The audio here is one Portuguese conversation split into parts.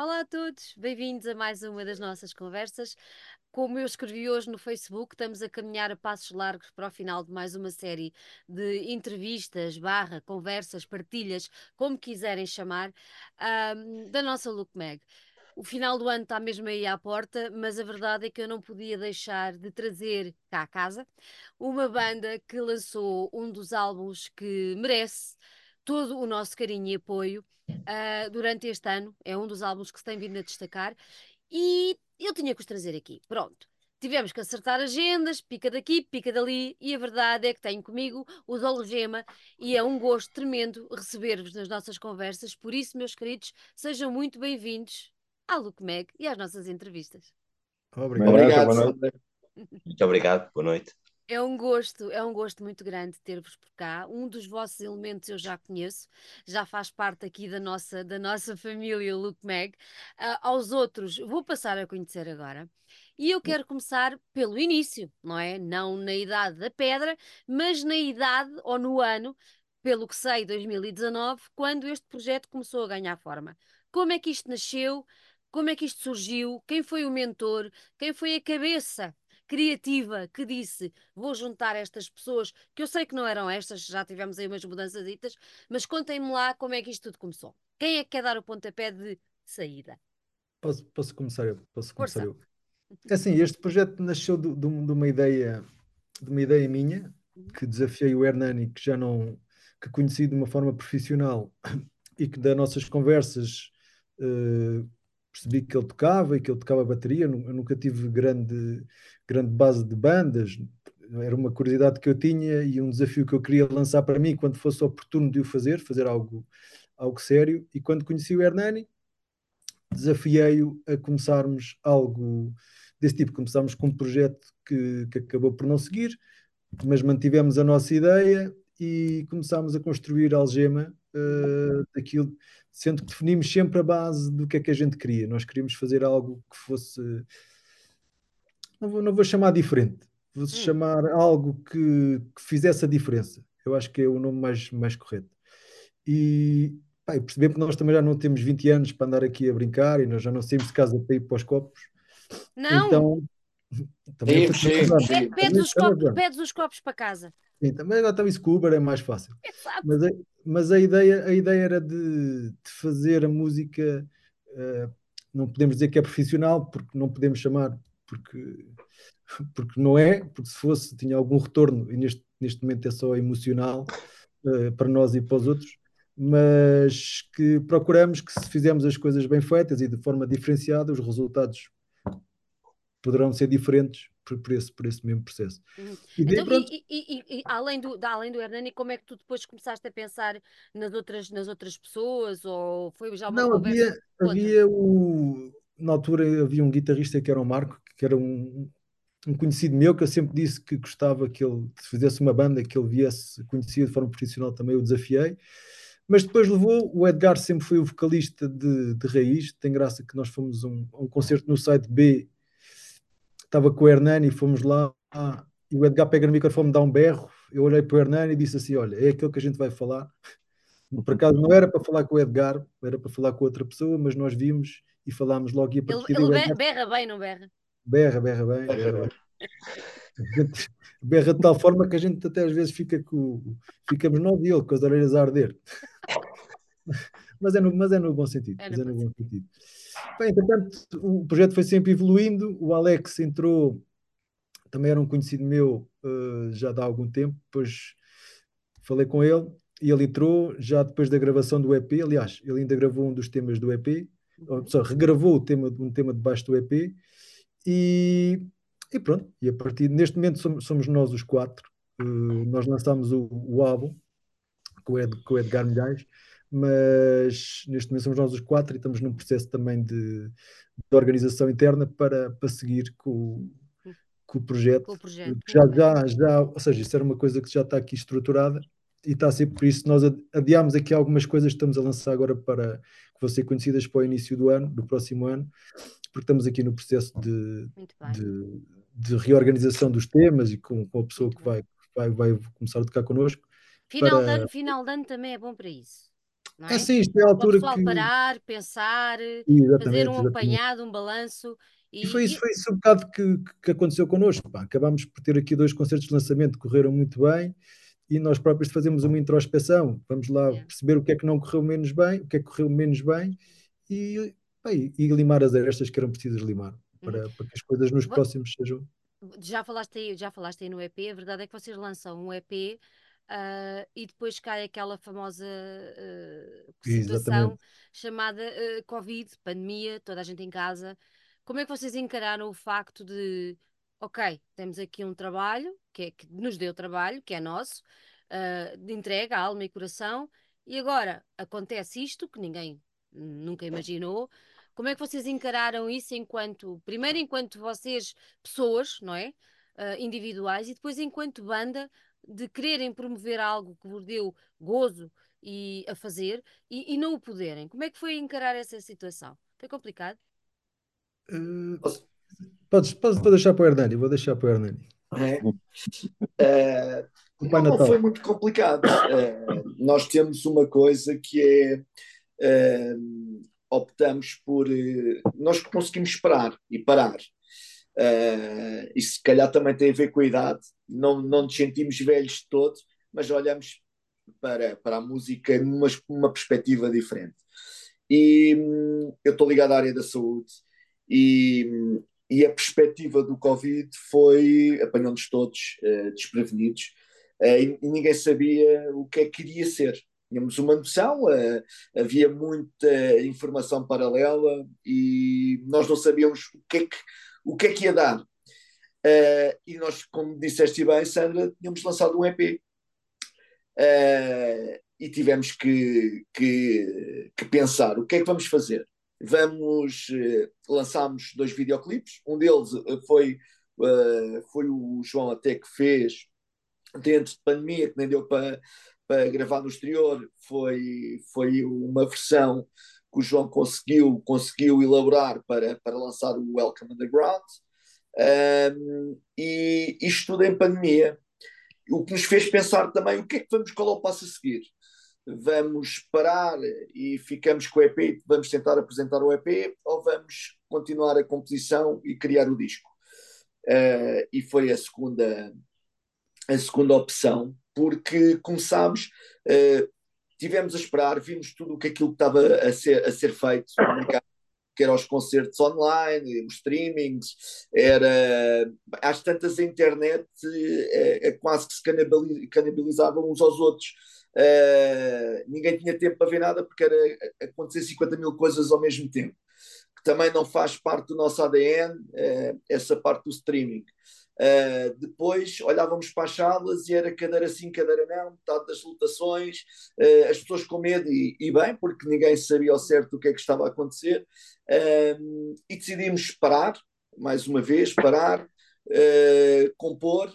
Olá a todos, bem-vindos a mais uma das nossas conversas. Como eu escrevi hoje no Facebook, estamos a caminhar a passos largos para o final de mais uma série de entrevistas, barra, conversas, partilhas, como quiserem chamar, um, da nossa Look Mag. O final do ano está mesmo aí à porta, mas a verdade é que eu não podia deixar de trazer cá a casa uma banda que lançou um dos álbuns que merece todo o nosso carinho e apoio uh, durante este ano. É um dos álbuns que se tem vindo a destacar e eu tinha que os trazer aqui. Pronto. Tivemos que acertar agendas, pica daqui, pica dali, e a verdade é que tenho comigo o Dolgema e é um gosto tremendo receber-vos nas nossas conversas. Por isso, meus queridos, sejam muito bem-vindos à LookMag e às nossas entrevistas. Obrigado. obrigado. Muito obrigado. Boa noite. É um gosto, é um gosto muito grande ter-vos por cá. Um dos vossos elementos eu já conheço, já faz parte aqui da nossa, da nossa família Look Mag. Uh, aos outros vou passar a conhecer agora. E eu quero começar pelo início, não é? Não na idade da pedra, mas na idade ou no ano, pelo que sei, 2019, quando este projeto começou a ganhar forma. Como é que isto nasceu? Como é que isto surgiu? Quem foi o mentor? Quem foi a cabeça criativa que disse vou juntar estas pessoas, que eu sei que não eram estas, já tivemos aí umas mudanças ditas, mas contem-me lá como é que isto tudo começou. Quem é que quer dar o pontapé de saída? Posso, posso começar eu? Posso começar eu? É assim, este projeto nasceu de, de, uma ideia de uma ideia minha, uhum. que desafiei o Hernani, que já não que conheci de uma forma profissional e que das nossas conversas uh, percebi que ele tocava e que ele tocava bateria. Eu nunca tive grande, grande base de bandas, era uma curiosidade que eu tinha e um desafio que eu queria lançar para mim quando fosse oportuno de o fazer, fazer algo, algo sério. E quando conheci o Hernani, desafiei-o a começarmos algo desse tipo. Começámos com um projeto que, que acabou por não seguir, mas mantivemos a nossa ideia e começámos a construir algema uh, daquilo, sendo que definimos sempre a base do que é que a gente queria. Nós queríamos fazer algo que fosse. Não vou, não vou chamar diferente, vou hum. chamar algo que, que, fizesse a diferença. Eu acho que é o nome mais, mais correto. E pá, percebemos que nós também já não temos 20 anos para andar aqui a brincar e nós já não saímos de casa para ir para os copos. Não! Então, também sim, sim, Pedes, os copos, pedes os copos para casa. Sim, também agora também isso com o Uber é mais fácil. Mas, a, mas a, ideia, a ideia era de, de fazer a música, uh, não podemos dizer que é profissional, porque não podemos chamar, porque, porque não é, porque se fosse tinha algum retorno, e neste, neste momento é só emocional uh, para nós e para os outros, mas que procuramos que se fizermos as coisas bem feitas e de forma diferenciada, os resultados poderão ser diferentes por, por, esse, por esse mesmo processo. Uhum. E, então, e, e, e, além, do, além do Hernani, como é que tu depois começaste a pensar nas outras, nas outras pessoas? Ou foi já uma Não, havia, havia o, na altura havia um guitarrista que era o Marco, que era um, um conhecido meu que eu sempre disse que gostava que ele fizesse uma banda, que ele viesse conhecido de forma profissional também, eu desafiei. Mas depois levou, o Edgar sempre foi o vocalista de, de raiz. Tem graça que nós fomos a um, um concerto no site B estava com o Hernani e fomos lá e o Edgar pega no microfone, dá um berro. Eu olhei para o Hernani e disse assim: Olha, é aquilo que a gente vai falar. Por acaso não era para falar com o Edgar, era para falar com outra pessoa, mas nós vimos e falámos logo. E a partir ele, ele Edgar... berra bem, não berra? Berra, berra bem. Berra, berra de tal forma que a gente até às vezes fica com. Ficamos nós e ele com as orelhas a arder. mas, é no, mas é no bom sentido. É no, é no bom sentido. Bem, entretanto, o projeto foi sempre evoluindo. O Alex entrou, também era um conhecido meu uh, já há algum tempo. Depois falei com ele e ele entrou já depois da gravação do EP. Aliás, ele ainda gravou um dos temas do EP, ou seja, regravou o tema, um tema debaixo do EP. E, e pronto, e a partir neste momento somos, somos nós os quatro. Uh, nós lançámos o, o álbum com o, Ed, com o Edgar Milhais mas neste momento somos nós os quatro e estamos num processo também de, de organização interna para, para seguir com, com o projeto. Com o projeto já, já, já, ou seja, isso era uma coisa que já está aqui estruturada e está a ser por isso nós adiámos aqui algumas coisas que estamos a lançar agora para que vão ser conhecidas para o início do ano, do próximo ano, porque estamos aqui no processo de, de, de, reorganização dos temas e com, com a pessoa que vai, vai, vai começar a tocar connosco. Final, para... de ano, final de ano também é bom para isso. É? é sim, isto é a altura o que... parar, pensar, exatamente, fazer um exatamente. apanhado, um balanço. E, e foi isso, foi isso um bocado que, que aconteceu connosco. Pá. Acabámos por ter aqui dois concertos de lançamento que correram muito bem e nós próprios fazemos uma introspeção. Vamos lá yeah. perceber o que é que não correu menos bem, o que é que correu menos bem e, bem, e limar as arestas que eram precisas limar para, uhum. para que as coisas nos próximos sejam. Já falaste, aí, já falaste aí no EP, a verdade é que vocês lançam um EP Uh, e depois cai aquela famosa uh, situação Exatamente. chamada uh, Covid, pandemia, toda a gente em casa. Como é que vocês encararam o facto de, ok, temos aqui um trabalho que, é, que nos deu trabalho, que é nosso, de entrega, alma e coração, e agora acontece isto que ninguém nunca imaginou. Como é que vocês encararam isso enquanto, primeiro enquanto vocês, pessoas, não é? individuais, e depois enquanto banda, de quererem promover algo que vos deu gozo e a fazer e, e, não o poderem. Como é que foi encarar essa situação? Foi complicado? Uh, podes, podes, vou deixar para o Hernani, vou deixar para o Hernani. É. Uh, não, não, foi muito complicado. Uh, nós temos uma coisa que é optamos por nós conseguimos esperar e parar. Uh, e se calhar também tem a ver com a idade, não, não nos sentimos velhos de todo, mas olhamos para, para a música numa, numa perspectiva diferente. E hum, eu estou ligado à área da saúde e, hum, e a perspectiva do Covid foi apanhando-nos todos uh, desprevenidos uh, e, ninguém sabia o que é que iria ser. Tínhamos uma noção, uh, havia muita informação paralela e nós não sabíamos o que é que o que é que ia dar? Uh, e nós, como disseste bem, Sandra, tínhamos lançado um EP. Uh, eh, e tivemos que, que, que, pensar o que é que vamos fazer. Vamos, uh, lançámos dois videoclipes, um deles foi, foi o João até que fez dentro de pandemia, que nem deu para, para gravar no exterior, foi, foi uma versão que o João conseguiu, conseguiu elaborar para, para lançar o Welcome Underground. Um, e isto tudo em pandemia. O que nos fez pensar também o que é que vamos, qual é o passo a seguir? Vamos parar e ficamos com o EP, vamos tentar apresentar o EP ou vamos continuar a composição e criar o disco? Uh, e foi a segunda, a segunda opção, porque começámos, uh, tivemos a esperar, vimos tudo o que aquilo que estava a ser, a ser feito no mercado, que eram os concertos online, os streamings, era às tantas a internet é, é quase que se canibalizavam uns aos outros. Uh, ninguém tinha tempo para ver nada porque era acontecer 50 mil coisas ao mesmo tempo. Que também não faz parte do nosso ADN, essa parte do streaming. Uh, depois olhávamos para as salas e era cadeira sim, cadeira não, metade das lotações, uh, as pessoas com medo, e, e, bem, porque ninguém sabia ao certo o que é que estava a acontecer, uh, e decidimos parar, mais uma vez, parar, compor,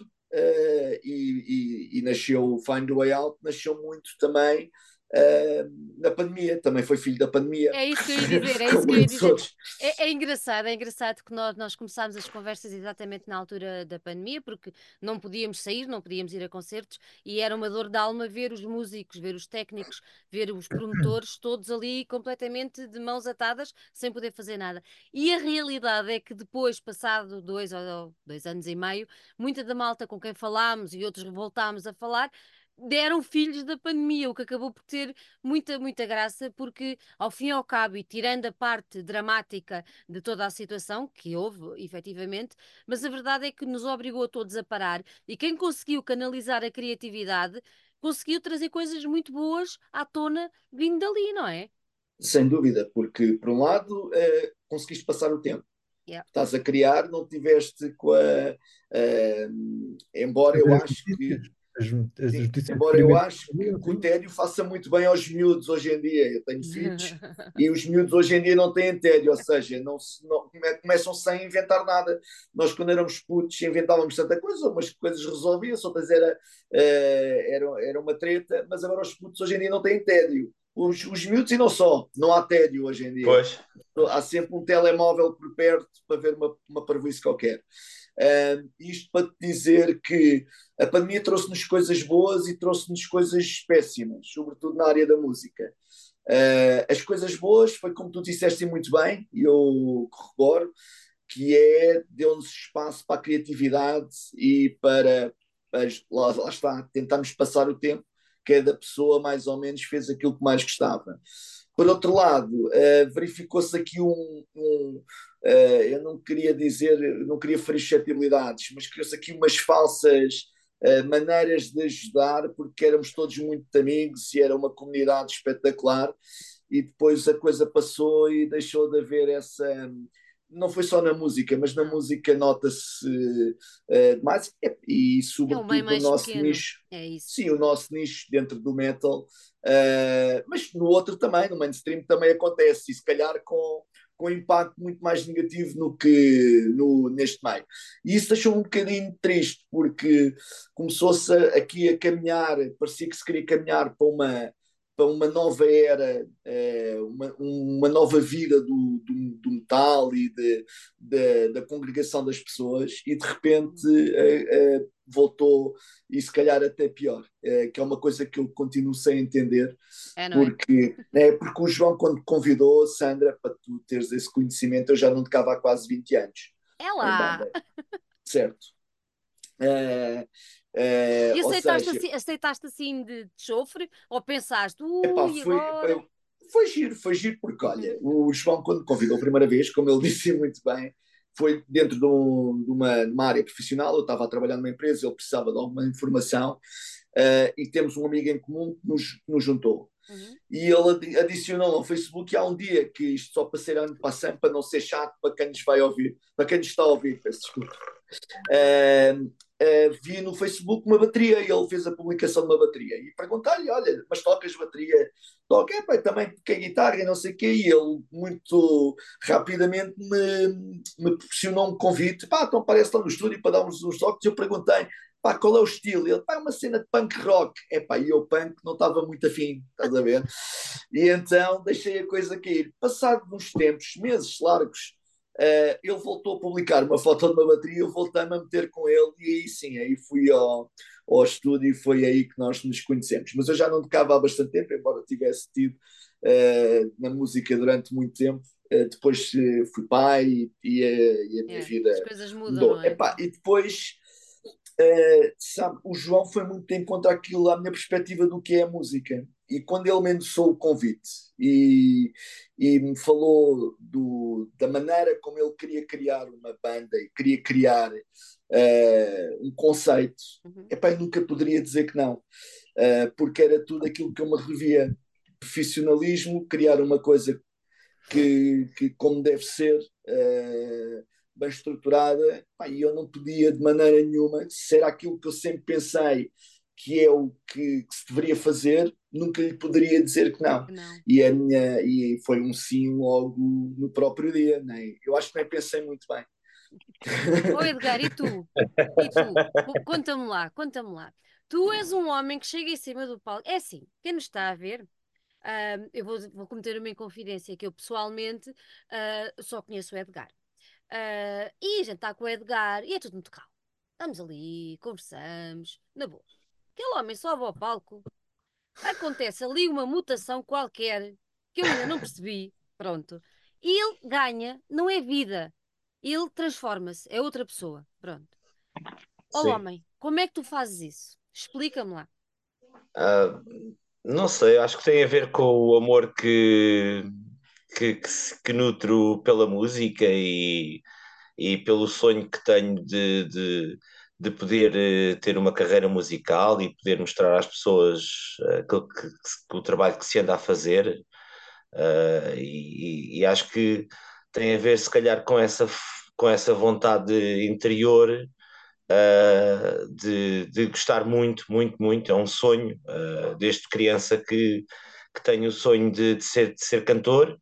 e, e, e, nasceu o Find the Way Out, nasceu muito também Uh, na pandemia, também foi filho da pandemia. É isso que eu ia dizer, é isso que eu ia dizer. É, é, engraçado, é engraçado que nós, nós começámos as conversas exatamente na altura da pandemia, porque não podíamos sair, não podíamos ir a concertos e era uma dor de alma ver os músicos, ver os técnicos, ver os promotores, todos ali completamente de mãos atadas, sem poder fazer nada. E a realidade é que depois, passado dois ou dois anos e meio, muita da malta com quem falámos e outros voltámos a falar, deram filhos da pandemia, o que acabou por ter muita, muita graça, porque ao fim e ao cabo, e tirando a parte dramática de toda a situação, que houve efetivamente, mas a verdade é que nos obrigou a todos a parar e quem conseguiu canalizar a criatividade conseguiu trazer coisas muito boas à tona vindo dali, não é? Sem dúvida, porque por um lado é, conseguiste passar o tempo. Yeah. Estás a criar, não tiveste com a. Uh, embora eu acho que as, as notícias Embora eu acho que o tédio faça muito bem aos miúdos hoje em dia. Eu tenho filhos e os miúdos hoje em dia não têm tédio, ou seja, não, não começam sem inventar nada. Nós, quando éramos putos, inventávamos tanta coisa, umas coisas resolviam-se, outras era, uh, era, era uma treta, mas agora os putos hoje em dia não têm tédio. Os, os miúdos e não só, não há tédio hoje em dia. Pois. Há sempre um telemóvel por perto para ver uma, uma parvoíce qualquer. Uh, isto para te dizer que a pandemia trouxe-nos coisas boas e trouxe-nos coisas péssimas, sobretudo na área da música. Uh, as coisas boas foi como tu disseste muito bem, e eu corroboro, que é deu-nos espaço para a criatividade e para, para lá, lá, está, tentarmos passar o tempo. Cada pessoa mais ou menos fez aquilo que mais gostava. Por outro lado, uh, verificou-se aqui um, um eu não queria dizer, não queria ferir suscetibilidades, mas criou-se aqui umas falsas uh, maneiras de ajudar, porque éramos todos muito amigos e era uma comunidade espetacular, e depois a coisa passou e deixou de haver essa não foi só na música, mas na música nota-se uh, mais e, e sobretudo é no nosso pequeno. nicho. É isso. Sim, o nosso nicho dentro do metal, uh, mas no outro também, no mainstream também acontece, e se calhar com, com impacto muito mais negativo no que no, neste meio. E isso deixou-me um bocadinho triste, porque começou-se aqui a caminhar, parecia que se queria caminhar para uma para uma nova era, eh, uma, uma nova vida do, do, do metal e de, de, da congregação das pessoas, e de repente eh, eh, voltou, e se calhar até pior, que é uma coisa que eu continuo sem entender, é, porque, é? porque o João, quando convidou, Sandra, para tu teres esse conhecimento, eu já não tocava há quase 20 anos. É lá! Certo. Uh, e aceitaste, seja, assim, aceitaste assim de chofre ou pensaste, ui, epá, foi, agora... foi giro, foi giro, porque olha, o João, quando convidou a primeira vez, como ele disse muito bem, foi dentro de, um, de, uma, de, uma, área profissional. Eu estava a trabalhar numa empresa, ele precisava de alguma informação uh, e temos um amigo em comum que nos, nos juntou. Uhum. E ele adicionou ao Facebook há um dia que isto só para ser ano passando, para não ser chato para quem nos vai ouvir, para quem nos está a ouvir, peço desculpa. Uh, uh, vi no Facebook uma bateria e ele fez a publicação de uma bateria e perguntei-lhe, olha, mas tocas bateria? Toca, é, pai, também toquei guitarra e não sei o quê, e ele muito rapidamente me, me proporcionou um convite, pá, então aparece lá no estúdio para darmos uns toques, eu perguntei, pá, qual é o estilo? Ele, pá, é uma cena de punk rock. É pá, e eu punk não estava muito afim, estás a ver? E então deixei a coisa cair. Passado uns tempos, meses largos, Uh, ele voltou a publicar uma foto de uma bateria, eu voltei-me a meter com ele e aí sim, aí fui ao, ao estúdio e foi aí que nós nos conhecemos. Mas eu já não tocava há bastante tempo, embora tivesse tido uh, na música durante muito tempo. Uh, depois fui pai e, e, a, e a minha é, vida. As coisas mudam. Mudou. É? Epá, e depois, sabe, o João foi muito em contra aquilo, a minha perspectiva do que é a música e quando ele me endossou o convite e, e me falou do, da maneira como ele queria criar uma banda e queria criar uh, um conceito, uhum. epá, eu nunca poderia dizer que não, uh, porque era tudo aquilo que eu me revia. Profissionalismo, criar uma coisa que, que como deve ser, uh, bem estruturada, e eu não podia de maneira nenhuma, se era aquilo que eu sempre pensei que é o que, que, se deveria fazer, nunca lhe poderia dizer que não. não. E, a minha, e foi um sim logo no próprio dia. Nem, eu acho que nem pensei muito bem. Ô Edgar, e tu? E tu? Conta-me lá, conta-me lá. Tu és um homem que chega em cima do palco. É assim, quem nos está a ver, uh, eu vou, vou cometer uma inconfidência que eu pessoalmente uh, só conheço o Edgar. Uh, e a gente está com o Edgar e é tudo muito calmo. Estamos ali, conversamos, na boa. Aquele homem sobe ao palco, acontece ali uma mutação qualquer que eu ainda não percebi, pronto. E ele ganha, não é vida, ele transforma-se, é outra pessoa, pronto. Ó oh, homem, como é que tu fazes isso? Explica-me lá. Uh, não sei, acho que tem a ver com o amor que, que, que, que nutro pela música e, e pelo sonho que tenho de, de de poder uh, ter uma carreira musical e poder mostrar às pessoas uh, que, que, o trabalho que se anda a fazer. Uh, e, e, acho que tem a ver, se calhar, com essa, com essa vontade interior de, de gostar muito, muito, muito. É um sonho, desde criança que, que tenho o sonho de, de, ser, de ser cantor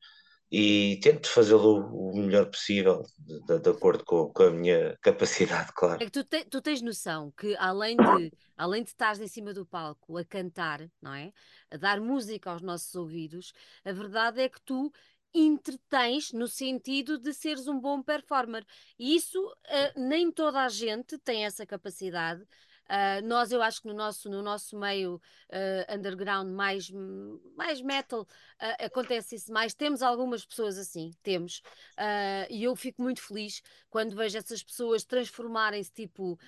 e tento fazê-lo o melhor possível, de, de acordo com, com, a minha capacidade, claro. É que tu, te, tu, tens noção que além de, além de estares em cima do palco a cantar, não é? A dar música aos nossos ouvidos, a verdade é que tu entretens no sentido de seres um bom performer. E isso uh, nem toda a gente tem essa capacidade Uh, nós, eu acho que no nosso, no nosso meio uh, underground mais, mais metal uh, acontece isso mais. Temos algumas pessoas assim, temos. e eu fico muito feliz quando vejo essas pessoas transformarem-se tipo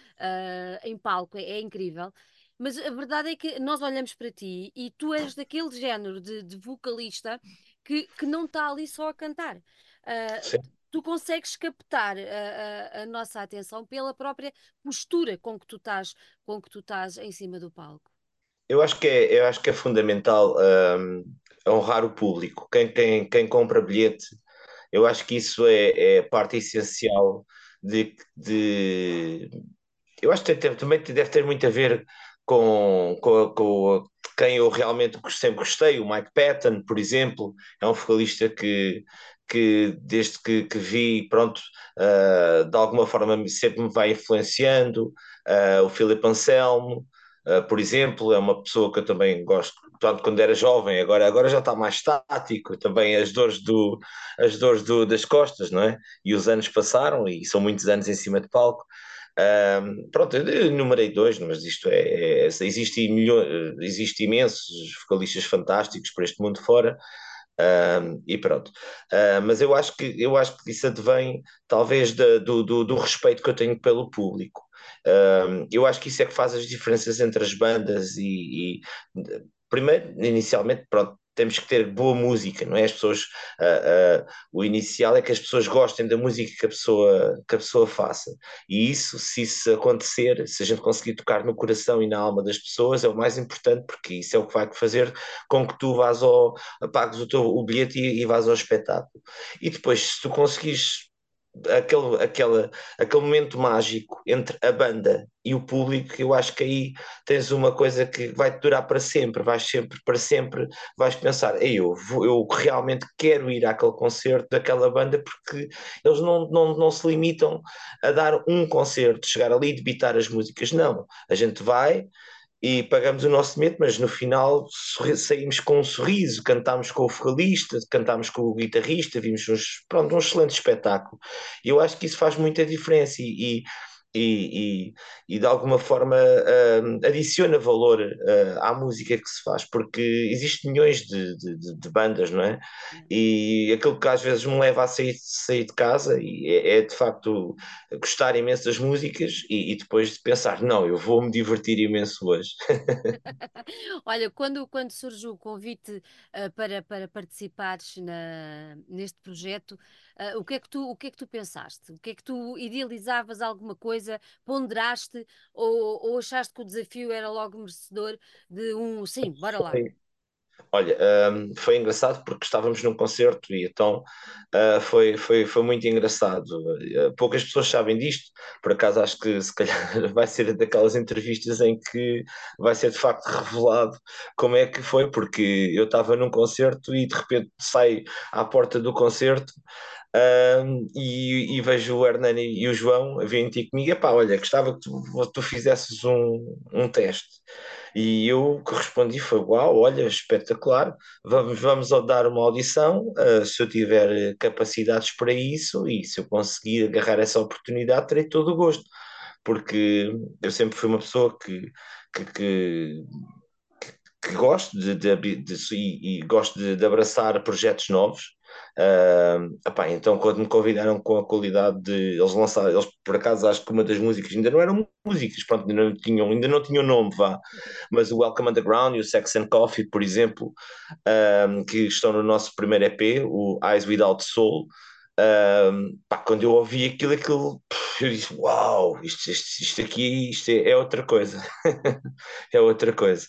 em palco, é, é incrível. Mas a verdade é que nós olhamos para ti e tu és daquele género de, de vocalista que, que não está ali só a cantar. Uh, tu consegues captar a, a, a, nossa atenção pela própria postura com que tu estás, com que tu estás em cima do palco. Eu acho que é, eu acho que é fundamental um, honrar o público. Quem, quem, quem compra bilhete, eu acho que isso é, é parte essencial de, de eu acho que também deve ter muito a ver com, com, com quem eu realmente sempre gostei, o Mike Patton, por exemplo, é um vocalista que, que desde que, que vi, pronto, uh, de alguma forma sempre me vai influenciando, uh, o Philip Anselmo, uh, por exemplo, é uma pessoa que eu também gosto, tanto quando era jovem, agora, agora já está mais estático, também as dores, do, as dores do, das costas, não é? E os anos passaram, e são muitos anos em cima de palco, um, pronto, eu enumerei dois, mas isto é, é existe, existe imensos vocalistas fantásticos por este mundo fora, um, e pronto. Uh, mas eu acho que eu acho que isso advém talvez do, do, do, respeito que eu tenho pelo público. Um, eu acho que isso é que faz as diferenças entre as bandas e, e primeiro, inicialmente, pronto, temos que ter boa música, não é? As pessoas, uh, uh, o inicial é que as pessoas gostem da música que a pessoa, que a pessoa faça. E isso, se isso acontecer, se a gente conseguir tocar no coração e na alma das pessoas, é o mais importante, porque isso é o que vai fazer com que tu vás ao, pagues o teu o bilhete e, e vás ao espetáculo. E depois, se tu conseguires aquele, aquele, aquele momento mágico entre a banda e o público, eu acho que aí tens uma coisa que vai durar para sempre, vais sempre, para sempre, vais pensar, eu, eu realmente quero ir àquele concerto daquela banda porque eles não, não, não se limitam a dar um concerto, chegar ali e debitar as músicas, não, a gente vai e pagamos o nosso medo, mas no final saímos com um sorriso, cantámos com o vocalista, cantámos com o guitarrista, vimos uns, pronto, um excelente espetáculo. E eu acho que isso faz muita diferença e, e e, e, e, de alguma forma uh, adiciona valor uh, à música que se faz, porque existem milhões de, de, de, bandas, não é? E aquilo que às vezes me leva a sair, sair de casa e é, é, de facto gostar imenso das músicas e, e, depois de pensar, não, eu vou me divertir imenso hoje. Olha, quando, quando surge o convite uh, para, para participares na, neste projeto, Uh, o, que é que tu, o que é que tu pensaste? O que é que tu idealizavas alguma coisa, ponderaste ou, ou achaste que o desafio era logo merecedor de um sim, bora lá? Olha, um, foi engraçado porque estávamos num concerto e então uh, foi, foi, foi muito engraçado. Uh, poucas pessoas sabem disto, por acaso acho que se calhar vai ser daquelas entrevistas em que vai ser de facto revelado como é que foi, porque eu estava num concerto e de repente saio à porta do concerto um, e, e, vejo o Hernani e o João a virem ter comigo, epá, olha, gostava que tu, tu fizesses um, um teste. E eu que respondi foi, uau, olha, espetacular, vamos, vamos dar uma audição, uh, se eu tiver capacidades para isso e se eu conseguir agarrar essa oportunidade, terei todo o gosto, porque eu sempre fui uma pessoa que, que, que que gosto de, de, de, de e, e, gosto de, abraçar projetos novos Uh, então, quando me convidaram com a qualidade de eles lançaram, eles por acaso acho que uma das músicas ainda não eram músicas, pronto, ainda não tinham, ainda não tinham nome, vá, mas o Welcome Underground e o Sex and Coffee, por exemplo, que estão no nosso primeiro EP, o Eyes Without Soul. Pá, quando eu ouvi aquilo, aquilo eu disse: Uau, isto, isto, isto aqui isto é, é outra coisa, é outra coisa.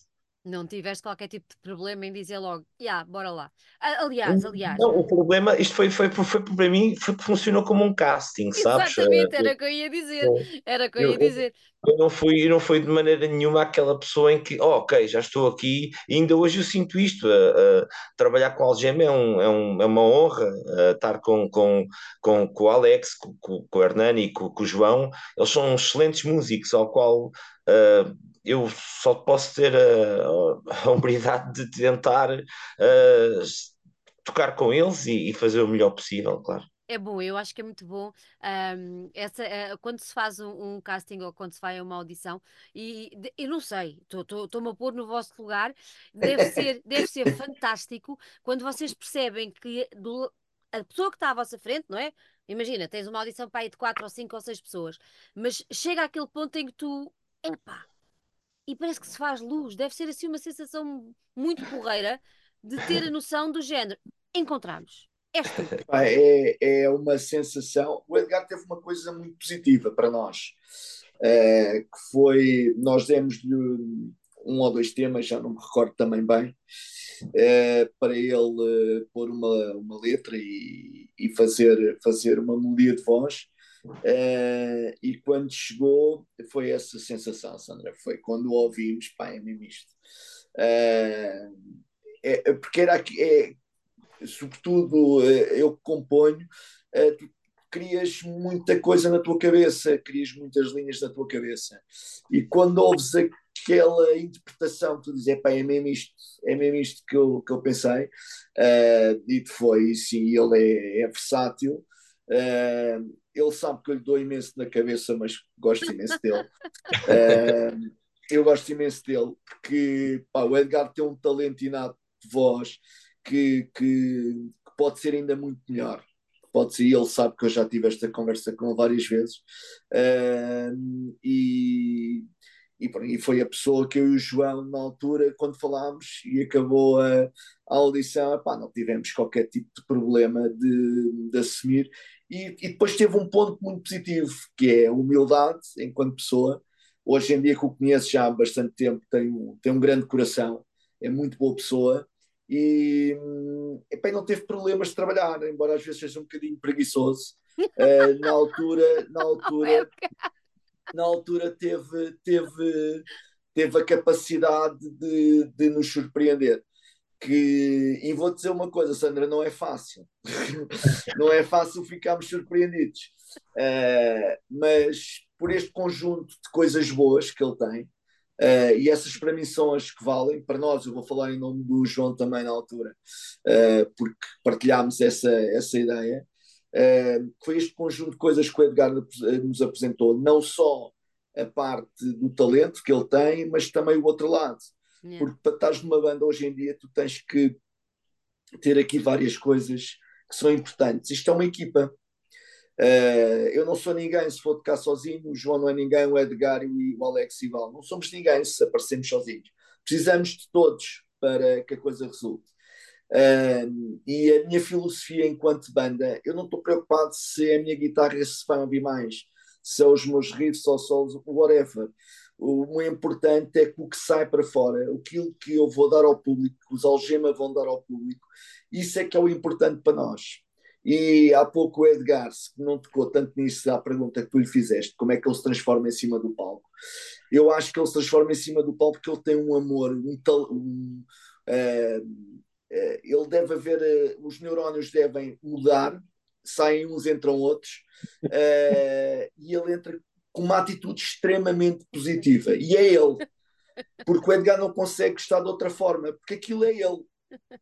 Não tiveste qualquer tipo de problema em dizer logo, yeah, bora lá. Aliás, aliás. Não, o problema, isto foi, foi, foi para mim, foi, funcionou como um casting, sabes? Exatamente, era o que eu ia dizer. Era o que eu ia dizer. Eu não fui, eu não fui de maneira nenhuma aquela pessoa em que, oh, ok, já estou aqui, e ainda hoje eu sinto isto. Uh, uh, trabalhar com a Algema é, um, é, um, é uma honra, uh, estar com, com, com, com o Alex, com, com o Hernani e com, com o João, eles são excelentes músicos, ao qual eu só posso ter a, a humildade de tentar uh, tocar com eles e, e, fazer o melhor possível, claro. É bom, eu acho que é muito bom um, essa, uh, quando se faz um, um, casting ou quando se vai a uma audição, e de, eu não sei, estou-me a pôr no vosso lugar, deve ser, deve ser fantástico quando vocês percebem que do, a pessoa que está à vossa frente, não é? Imagina, tens uma audição para aí de 4 ou 5 ou 6 pessoas, mas chega àquele ponto em que tu, epá, e parece que se faz luz, deve ser assim uma sensação muito porreira de ter a noção do género. Encontramos é, é uma sensação. O Edgar teve uma coisa muito positiva para nós, é, que foi nós demos-lhe um ou dois temas, já não me recordo também bem, é, para ele pôr uma, uma letra e, e fazer, fazer uma melodia de voz. É, e quando chegou, foi essa sensação, Sandra. Foi quando ouvimos, pá, é mesmo isto. É, é, porque era é, sobretudo eh, eu que componho, eh, tu crias muita coisa na tua cabeça, crias muitas linhas na tua cabeça. E quando ouves aquela interpretação, tu dizes, é mesmo isto, é mesmo isto que eu, que eu pensei, uh, e foi, sim, ele é, é versátil. Uh, ele sabe que eu lhe dou imenso na cabeça, mas gosto imenso dele. Uh, eu gosto imenso dele, porque pá, o Edgar tem um talento inato de voz que, que, que pode ser ainda muito melhor pode ser, ele sabe que eu já tive esta conversa com ele várias vezes, uh, e, e, e, foi a pessoa que eu e o João, na altura, quando falámos e acabou a, a audição, epá, não tivemos qualquer tipo de problema de, de assumir, e, e, depois teve um ponto muito positivo, que é a humildade enquanto pessoa. Hoje em dia, que o conheço já há bastante tempo, tem, tem um grande coração, é muito boa pessoa e epá, não teve problemas de trabalhar, embora às vezes seja um bocadinho preguiçoso. Uh, na altura, na altura, na altura teve, teve, teve a capacidade de, de nos surpreender. Que, e vou dizer uma coisa, Sandra, não é fácil. não é fácil ficarmos surpreendidos. Uh, mas por este conjunto de coisas boas que ele tem, Uh, e essas para mim são as que valem. Para nós, eu vou falar em nome do João também na altura, uh, porque partilhámos essa, essa ideia. Uh, foi este conjunto de coisas que o Edgar nos apresentou, não só a parte do talento que ele tem, mas também o outro lado. Yeah. Porque para estar numa banda hoje em dia, tu tens que ter aqui várias coisas que são importantes. Isto é uma equipa. Uh, eu não sou ninguém se for tocar sozinho, o João não é ninguém, o Edgar e o Alex igual. Não somos ninguém se aparecemos sozinhos. Precisamos de todos para que a coisa resulte. Uh, e a minha filosofia enquanto banda, eu não estou preocupado se a minha guitarra se vai ouvir mais, se são os meus riffs ou solos, whatever. O importante é que o que sai para fora, aquilo que eu vou dar ao público, que os Algema vão dar ao público, isso é que é o importante para nós. E há pouco o Edgar, que não tocou tanto nisso à pergunta que tu lhe fizeste, como é que ele se transforma em cima do palco. Eu acho que ele se transforma em cima do palco porque ele tem um amor, um, um uh, ele deve haver, uh, os neurónios devem mudar, saem uns, entram outros, e ele entra com uma atitude extremamente positiva. E é ele. Porque o Edgar não consegue estar de outra forma, porque aquilo é ele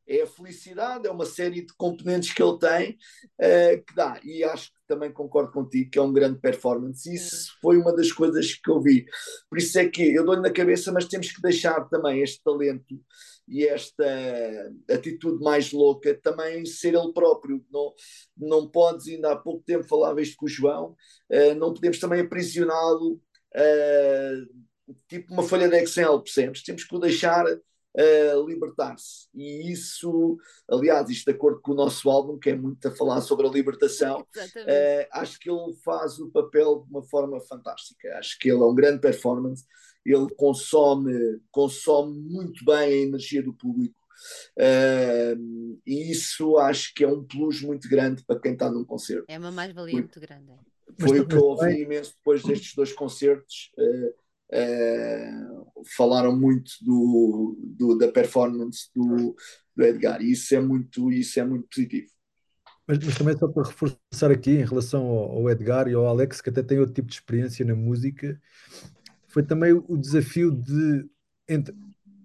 é a felicidade, é uma série de componentes que ele tem que dá. E acho que também concordo contigo que é um grande performance. Isso foi uma das coisas que eu vi. Por isso é que eu dou-lhe na cabeça, mas temos que deixar também este talento e esta atitude mais louca também ser ele próprio. Não, não podes, ainda há pouco tempo falava isto com o João, uh, não podemos também aprisioná-lo. Uh, tipo uma folha de Excel, percebes? Temos que o deixar uh, libertar-se. E isso, aliás, isto de acordo com o nosso álbum, que é muito a falar sobre a libertação, acho que ele faz o papel de uma forma fantástica. Acho que ele é um grande performance, ele consome, consome muito bem a energia do público. Uh, e isso acho que é um plus muito grande para quem está num concerto. É uma mais-valia muito grande. Foi o que eu ouvi imenso depois destes dois concertos. Uh, Uh, falaram muito do, do, da performance do, do, Edgar e isso é muito, isso é muito positivo. Mas, mas também só para reforçar aqui em relação ao, ao, Edgar e ao Alex, que até tem outro tipo de experiência na música, foi também o desafio de entre,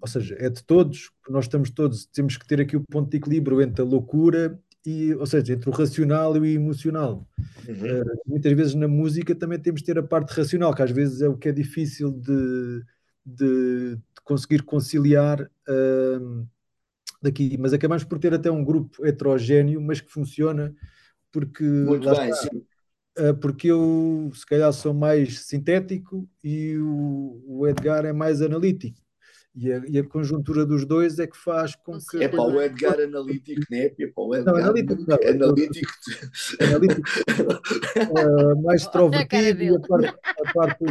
ou seja, é de todos, nós estamos todos, temos que ter aqui o ponto de equilíbrio entre a loucura e, ou seja, entre o racional e o emocional. Uhum. Uh, muitas vezes na música também temos de ter a parte racional, que às vezes é o que é difícil de, de, de conseguir conciliar uh, daqui, mas acabamos por ter até um grupo heterogéneo, mas que funciona porque Muito bem, está, uh, porque eu se calhar sou mais sintético e o, o Edgar é mais analítico. E a, e a, conjuntura dos dois é que faz com que. É para o Edgar analítico, né? É para o Edgar não, analítico. Não, analítico. analítico uh, mais extrovertido e a parte, a parte.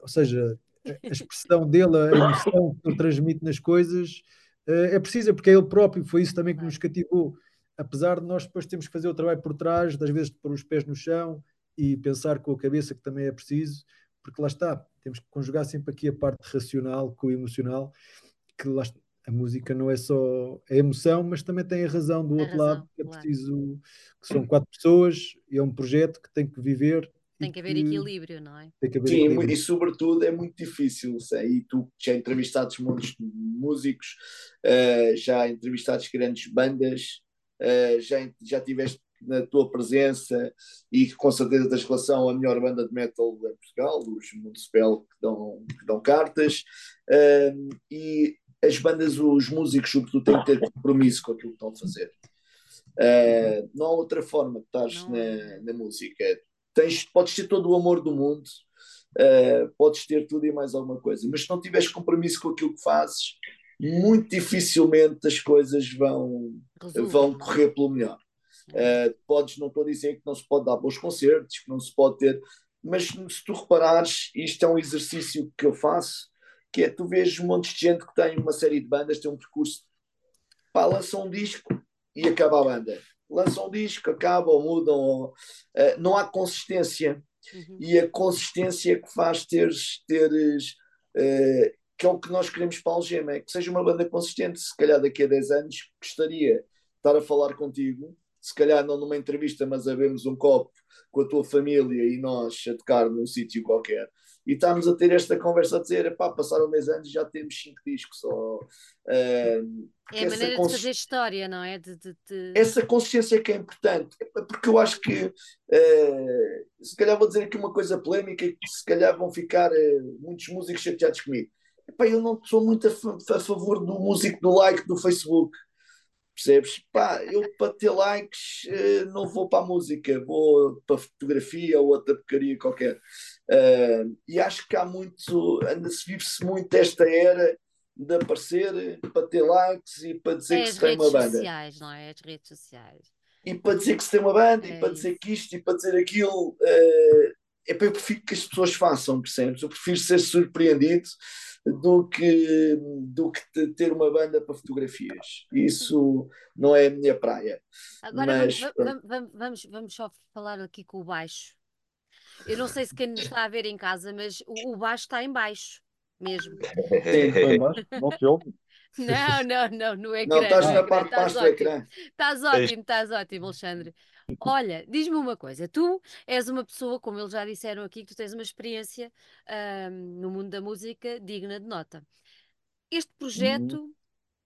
Ou seja, a expressão dele, a emoção que ele transmite nas coisas uh, é precisa, porque é ele próprio, foi isso também que nos cativou. Apesar de nós depois temos que fazer o trabalho por trás, das vezes de pôr os pés no chão e pensar com a cabeça que também é preciso, porque lá está, temos que conjugar sempre aqui a parte racional com o emocional, que lá, a música não é só a emoção, mas também tem a razão do a outro razão, lado, que é preciso, que são quatro pessoas, e é um projeto que tem que viver. Tem que haver que, equilíbrio, não é? Tem que haver Sim, equilíbrio. e sobretudo é muito difícil, sei, e tu já entrevistaste muitos músicos, uh, já entrevistaste grandes bandas, uh, já, já tiveste na tua presença e com certeza tens relação à melhor banda de metal em Portugal, os Municipal que dão, que dão cartas, um, e as bandas, os músicos, sobretudo, têm que ter compromisso com aquilo que estão a fazer. Uh, não há outra forma de estares na, na música. Tens, podes ter todo o amor do mundo, uh, podes ter tudo e mais alguma coisa, mas se não tiveres compromisso com aquilo que fazes, muito dificilmente as coisas vão, vão correr pelo melhor. Uh, podes, não estou a dizer que não se pode dar bons concertos, que não se pode ter, mas se tu reparares, isto é um exercício que eu faço, que é tu vês um monte de gente que tem uma série de bandas, tem um percurso, pá, lança um disco e acaba a banda. Lança um disco, acaba ou mudam, ou, uh, não há consistência. Uhum. E a consistência que faz teres, teres uh, que é o que nós queremos para a Algema, é que seja uma banda consistente. Se calhar daqui a 10 anos gostaria de estar a falar contigo se calhar não numa entrevista, mas a vermos um copo com a tua família e nós a tocar num sítio qualquer. E estamos a ter esta conversa a dizer, pá, passaram 10 anos e já temos 5 discos. Ou, uh, é a maneira cons... de fazer história, não é? De, de, de... Essa consciência que é importante, porque eu acho que, uh, se calhar vou dizer aqui uma coisa polémica, que se calhar vão ficar uh, muitos músicos chateados comigo. Epá, eu não sou muito a, a favor do músico do like do Facebook. Percebes? Pá, eu para ter likes eh, não vou para a música, vou para a fotografia ou outra porcaria qualquer. Uh, e acho que há muito, anda-se vive-se muito esta era de aparecer para ter likes e para dizer é que se tem uma banda. As redes sociais, não é? As redes sociais. E para dizer que se tem uma banda, é e para isso. dizer que isto, e para dizer aquilo. Uh, eu prefiro que as pessoas façam, percebes? Eu prefiro ser surpreendido do que, do que ter uma banda para fotografias. Isso não é a minha praia. Agora Mas, vamos, vamos, vamos, vamos só falar aqui com o baixo. Eu não sei se quem nos está a ver em casa, mas o, baixo está em baixo mesmo. Sim, não te ouve. Não, não, não, no ecrã. Não, estás na parte de baixo do ecrã. Estás ótimo, estás ótimo, Alexandre. Olha, diz-me uma coisa, tu és uma pessoa, como eles já disseram aqui, que tu tens uma experiência um, no mundo da música digna de nota. Este projeto uhum.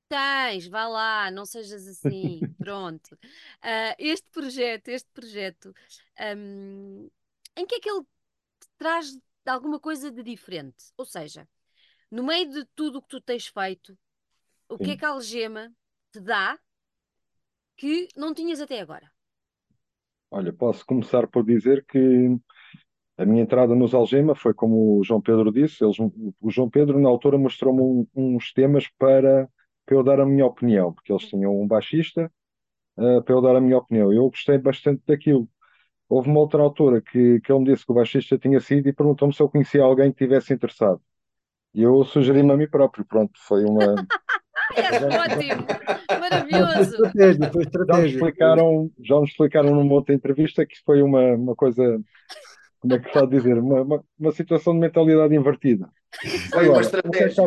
tens, vá lá, não sejas assim, pronto. Uh, este projeto, este projeto, um, em que é que ele te traz alguma coisa de diferente? Ou seja, no meio de tudo o que tu tens feito, o Sim. que é que a algema te dá que não tinhas até agora? Olha, posso começar por dizer que a minha entrada nos Algema foi como o João Pedro disse. Eles, o João Pedro, na altura, mostrou-me um, uns temas para, para eu dar a minha opinião, porque eles tinham um baixista uh, para eu dar a minha opinião. Eu gostei bastante daquilo. Houve uma outra altura que, que ele me disse que o baixista tinha sido e perguntou-me se eu conhecia alguém que tivesse interessado. E eu sugeri-me a mim próprio. Pronto, foi uma. É ótimo, maravilhoso. Foi estratégia, foi estratégia. Já me explicaram, já me explicaram numa outra entrevista que foi uma, uma coisa, como é que se pode dizer, uma, uma, uma situação de mentalidade invertida. Foi uma estratégia.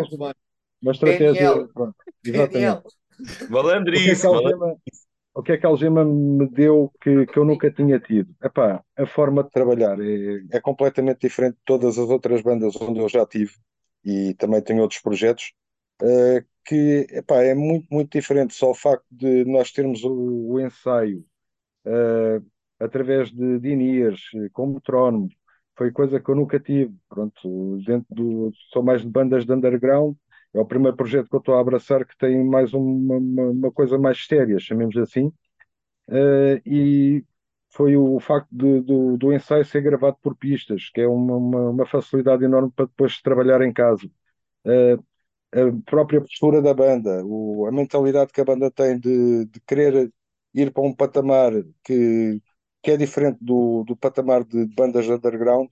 Uma estratégia. Pronto, exatamente. Valandrice, o que é que a Algema me deu que, que eu nunca tinha tido? Epá, a forma de trabalhar é, é completamente diferente de todas as outras bandas onde eu já tive e também tenho outros projetos. Uh, que epá, é muito, muito diferente só o facto de nós termos o, o ensaio uh, através de, de Iniers, com metrónomo, foi coisa que eu nunca tive. Pronto, dentro do. Sou mais de bandas de underground, é o primeiro projeto que eu estou a abraçar que tem mais uma, uma, uma coisa mais séria, chamemos assim. Uh, e foi o facto de, do, do ensaio ser gravado por pistas, que é uma, uma, uma facilidade enorme para depois trabalhar em casa. Uh, a própria postura da banda, o, a mentalidade que a banda tem de, de querer ir para um patamar que, que é diferente do, do patamar de, bandas underground,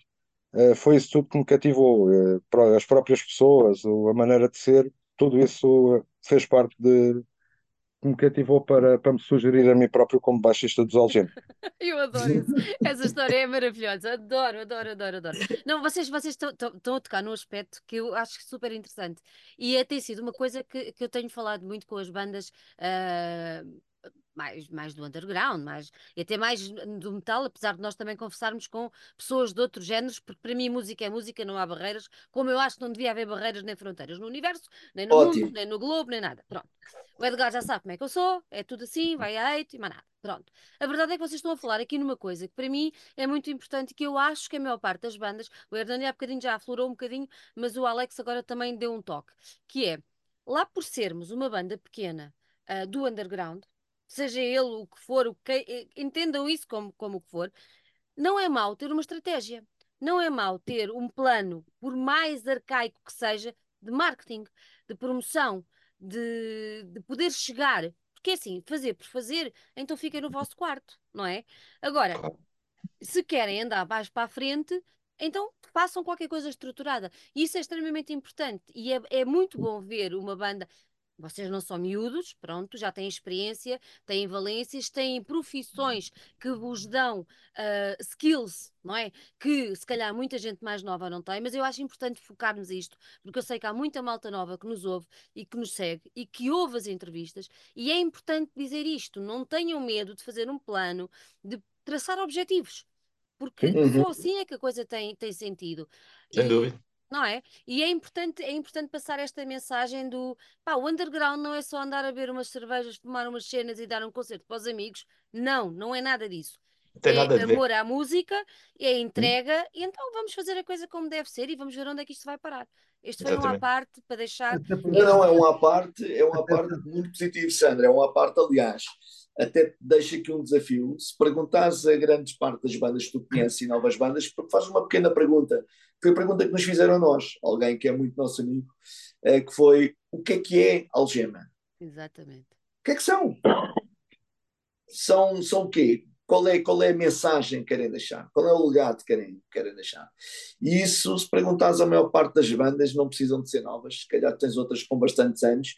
uh, foi isso tudo que me cativou. Uh, as próprias pessoas, a maneira de ser, tudo isso fez parte de, que me cativou para, para me sugerir a mim próprio como baixista dos Algema. Eu adoro isso. Essa história é maravilhosa. Adoro, adoro, adoro, adoro. Não, vocês, vocês estão, estão a tocar num aspecto que eu acho super interessante. E é, tem sido uma coisa que, que eu tenho falado muito com as bandas. Uh, mais, mais do underground, mais, e até mais do metal, apesar de nós também conversarmos com pessoas de outros géneros, porque para mim música é música, não há barreiras, como eu acho que não devia haver barreiras nem fronteiras no universo, nem no Ótimo. mundo, nem no globo, nem nada. Pronto. O Edgar já sabe como é que eu sou, é tudo assim, vai a hate e mais nada. Pronto. A verdade é que vocês estão a falar aqui numa coisa que para mim é muito importante que eu acho que a maior parte das bandas, o Hernani há bocadinho já aflorou um bocadinho, mas o Alex agora também deu um toque, que é, lá por sermos uma banda pequena uh, do underground, seja ele o que for, o que, eh, entendam isso como, como o que for, não é mau ter uma estratégia. Não é mau ter um plano, por mais arcaico que seja, de marketing, de promoção, de, de poder chegar. Porque é assim, fazer por fazer, então fica no vosso quarto, não é? Agora, se querem andar mais para a frente, então façam qualquer coisa estruturada. E isso é extremamente importante. E é, é muito bom ver uma banda. Vocês não são miúdos, pronto, já têm experiência, têm valências, têm profissões que vos dão uh, skills, não é? Que se calhar muita gente mais nova não tem, mas eu acho importante focarmos isto, porque eu sei que há muita malta nova que nos ouve e que nos segue e que ouve as entrevistas, e é importante dizer isto: não tenham medo de fazer um plano, de traçar objetivos, porque uhum. só assim é que a coisa tem, tem sentido. Sem e, dúvida não é? E é importante, é importante passar esta mensagem do pá, o underground não é só andar a beber umas cervejas, fumar umas cenas e dar um concerto para os amigos. Não, não é nada disso. Tem é nada amor à música, é entrega, hum. e então vamos fazer a coisa como deve ser e vamos ver onde é que isto vai parar. Este foi Exatamente. um à parte para deixar. Não, não, é um à parte, é um à parte muito positivo, Sandra, é um à parte, aliás até deixa aqui um desafio. Se perguntares a grandes parte das bandas que tu conheces e novas bandas, faz uma pequena pergunta. Foi a pergunta que nos fizeram a nós, alguém que é muito nosso amigo, é, que foi o que é que é algema? Exatamente. O que é que são? São, são o quê? Qual é, qual é a mensagem que querem deixar, qual é o legado que querem, querem deixar. E isso, se perguntares a maior parte das bandas, não precisam de ser novas, se calhar tens outras com bastantes anos,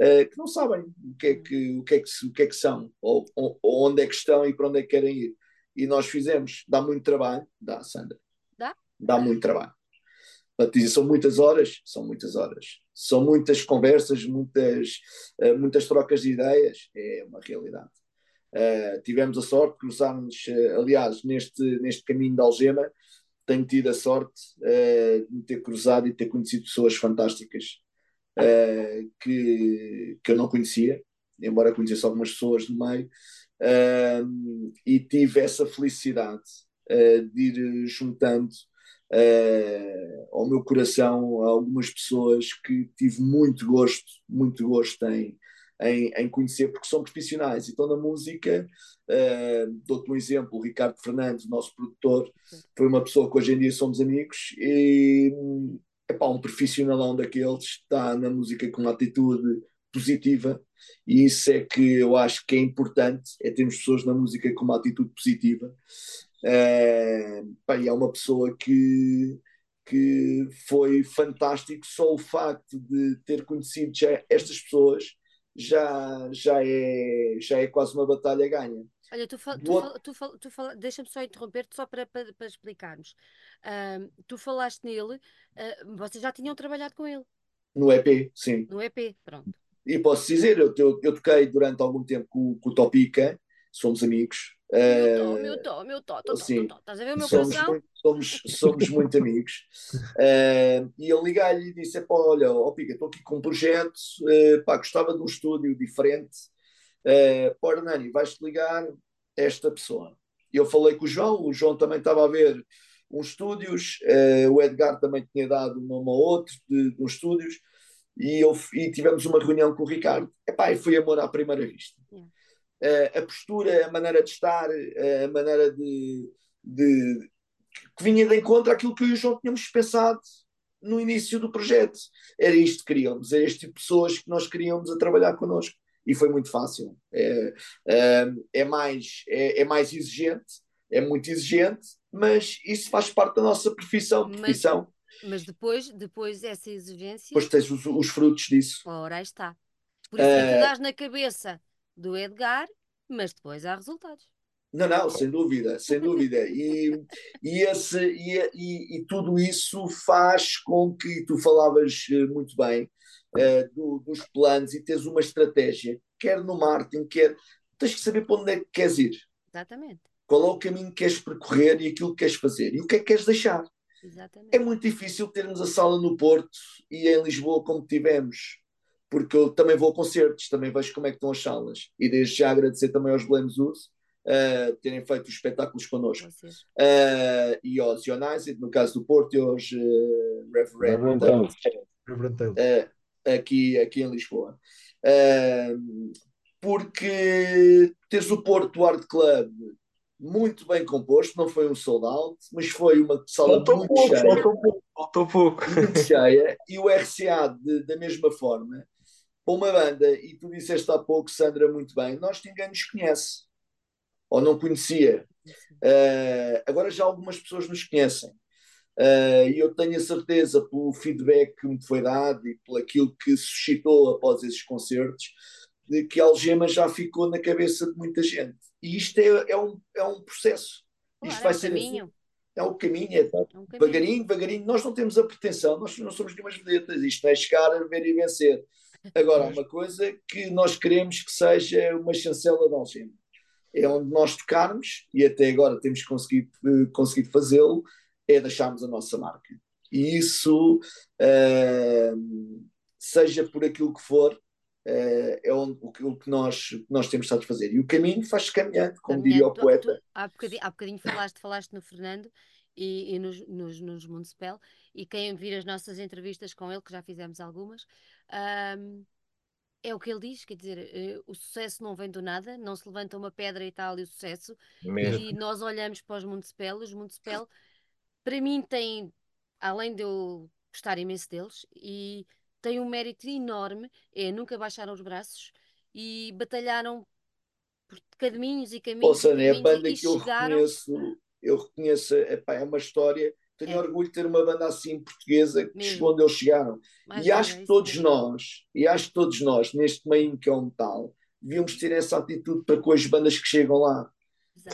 uh, que não sabem o que é que, o que, é que, o que, é que são, ou, ou, onde é que estão e para onde é que querem ir. E nós fizemos, dá muito trabalho, dá, Sandra. Dá? Dá muito trabalho. Dizer, são muitas horas, são muitas horas. São muitas conversas, muitas, uh, muitas trocas de ideias, é uma realidade Uh, tivemos a sorte, cruzámos, uh, aliás, neste, neste caminho de Algema, tenho tido a sorte uh, de me ter cruzado e ter conhecido pessoas fantásticas que, que eu não conhecia, embora conhecesse algumas pessoas do meio, e tive essa felicidade de ir juntando ao meu coração algumas pessoas que tive muito gosto, muito gosto em em, em conhecer, porque são profissionais. Então, na música, uh, dou-te um exemplo: o Ricardo Fernandes, nosso produtor, foi uma pessoa que hoje em dia somos amigos e epá, um profissionalão daqueles, está na música com uma atitude positiva e isso é que eu acho que é importante, é termos pessoas na música com uma atitude positiva. E é uma pessoa que que foi fantástico só o facto de ter conhecido já estas pessoas já, já, é, já é quase uma batalha ganha. Olha, tu, fal, tu, fal, tu, fal, tu fal, deixa-me só interromper-te só para, para, para explicarmos. Uh, tu falaste nele, uh, vocês já tinham trabalhado com ele? No EP, sim. No EP, pronto. E posso dizer, eu, eu, eu toquei durante algum tempo com, com o Topica somos amigos. Meu meu tó, meu tó, assim, estás a ver o meu somos coração? Muito, somos, somos muito amigos. Uh, e eu liguei-lhe e disse: pá, olha, oh, Pica, estou aqui com um projeto, uh, pá, gostava de um estúdio diferente. Uh, pá, Nani, vais-te ligar esta pessoa. E eu falei com o João, o João também estava a ver uns estúdios, uh, o Edgar também tinha dado um nome ou outro de, de uns estúdios, e, eu, e tivemos uma reunião com o Ricardo. Epá, e foi amor à primeira vista. Yeah uh, a postura, a maneira de estar, uh, a maneira de, de, que vinha de encontro àquilo que eu e o João tínhamos pensado no início do projeto. Era isto que queríamos, era este tipo de pessoas que nós queríamos a trabalhar connosco. E foi muito fácil. É, é, é mais, é, é, mais exigente, é muito exigente, mas isso faz parte da nossa profissão. profissão. Mas, mas depois, depois essa exigência. Depois tens os, os frutos disso. Ora, aí está. Por isso é que tu dás na cabeça do Edgar, mas depois há resultados. Não, não, sem dúvida, sem dúvida. E, e, esse, e, e, e, tudo isso faz com que tu falavas eh, muito bem uh, do, dos planos e tens uma estratégia, quer no marketing, quer. Tens que saber para onde é que queres ir. Exatamente. Qual é o caminho que queres percorrer e aquilo que queres fazer e o que é que queres deixar. Exatamente. É muito difícil termos a sala no Porto e em Lisboa como tivemos porque eu também vou a concertos, também vejo como é que estão as salas. E desde já agradecer também aos Blames Us uh, terem feito os espetáculos connosco. Uh, e aos United, no caso do Porto, e aos uh, Reverend, Reverend uh, aqui, aqui em Lisboa. Uh, porque teres o Porto Art Club muito bem composto, não foi um sold out, mas foi uma sala faltou muito pouco, cheia. Faltou pouco, faltou pouco. Muito cheia. E o RCA, de, da mesma forma, para uma banda, e tu disseste há pouco, Sandra, muito bem, nós ninguém nos conhece, ou não conhecia. Uh, agora já algumas pessoas nos conhecem. Uh, e eu tenho a certeza, pelo feedback que me foi dado e pelo aquilo que suscitou após esses concertos, de que a Algema já ficou na cabeça de muita gente. E isto é, é, um, é um processo. Claro, isto vai é ser assim. caminho. Assim. É o caminho, é, é um devagarinho, devagarinho. Nós não temos a pretensão, nós não somos nenhumas vedetas. Isto é chegar a ver e vencer. Agora, uma coisa que nós queremos que seja uma chancela de algema. É onde nós tocarmos, e até agora temos conseguido, conseguido fazê-lo, é deixarmos a nossa marca. E isso, uh, seja por aquilo que for, uh, é onde, o, que, o que nós, nós temos estado a fazer. E o caminho faz-se caminhando, como diria o poeta. Tu, há, bocadinho, há bocadinho falaste, falaste no Fernando e, e nos, nos, nos Municipal, e quem vir as nossas entrevistas com ele, que já fizemos algumas, um, é o que ele diz, quer dizer, uh, o sucesso não vem do nada, não se levanta uma pedra e tal e o sucesso. Mesmo. E nós olhamos para os Municipal, os Municipal, para mim, tem, além de eu gostar imenso deles, e tem um mérito enorme, é nunca baixaram os braços e batalharam por caminhos e caminhos. Ou seja, é a banda que eu chegaram... reconheço, eu reconheço, epá, é uma história tenho é. orgulho de ter uma banda assim portuguesa que Mesmo. chegou onde eles chegaram. e acho que todos nós, e acho que todos nós, neste meio que é o metal, devíamos ter essa atitude para com as bandas que chegam lá.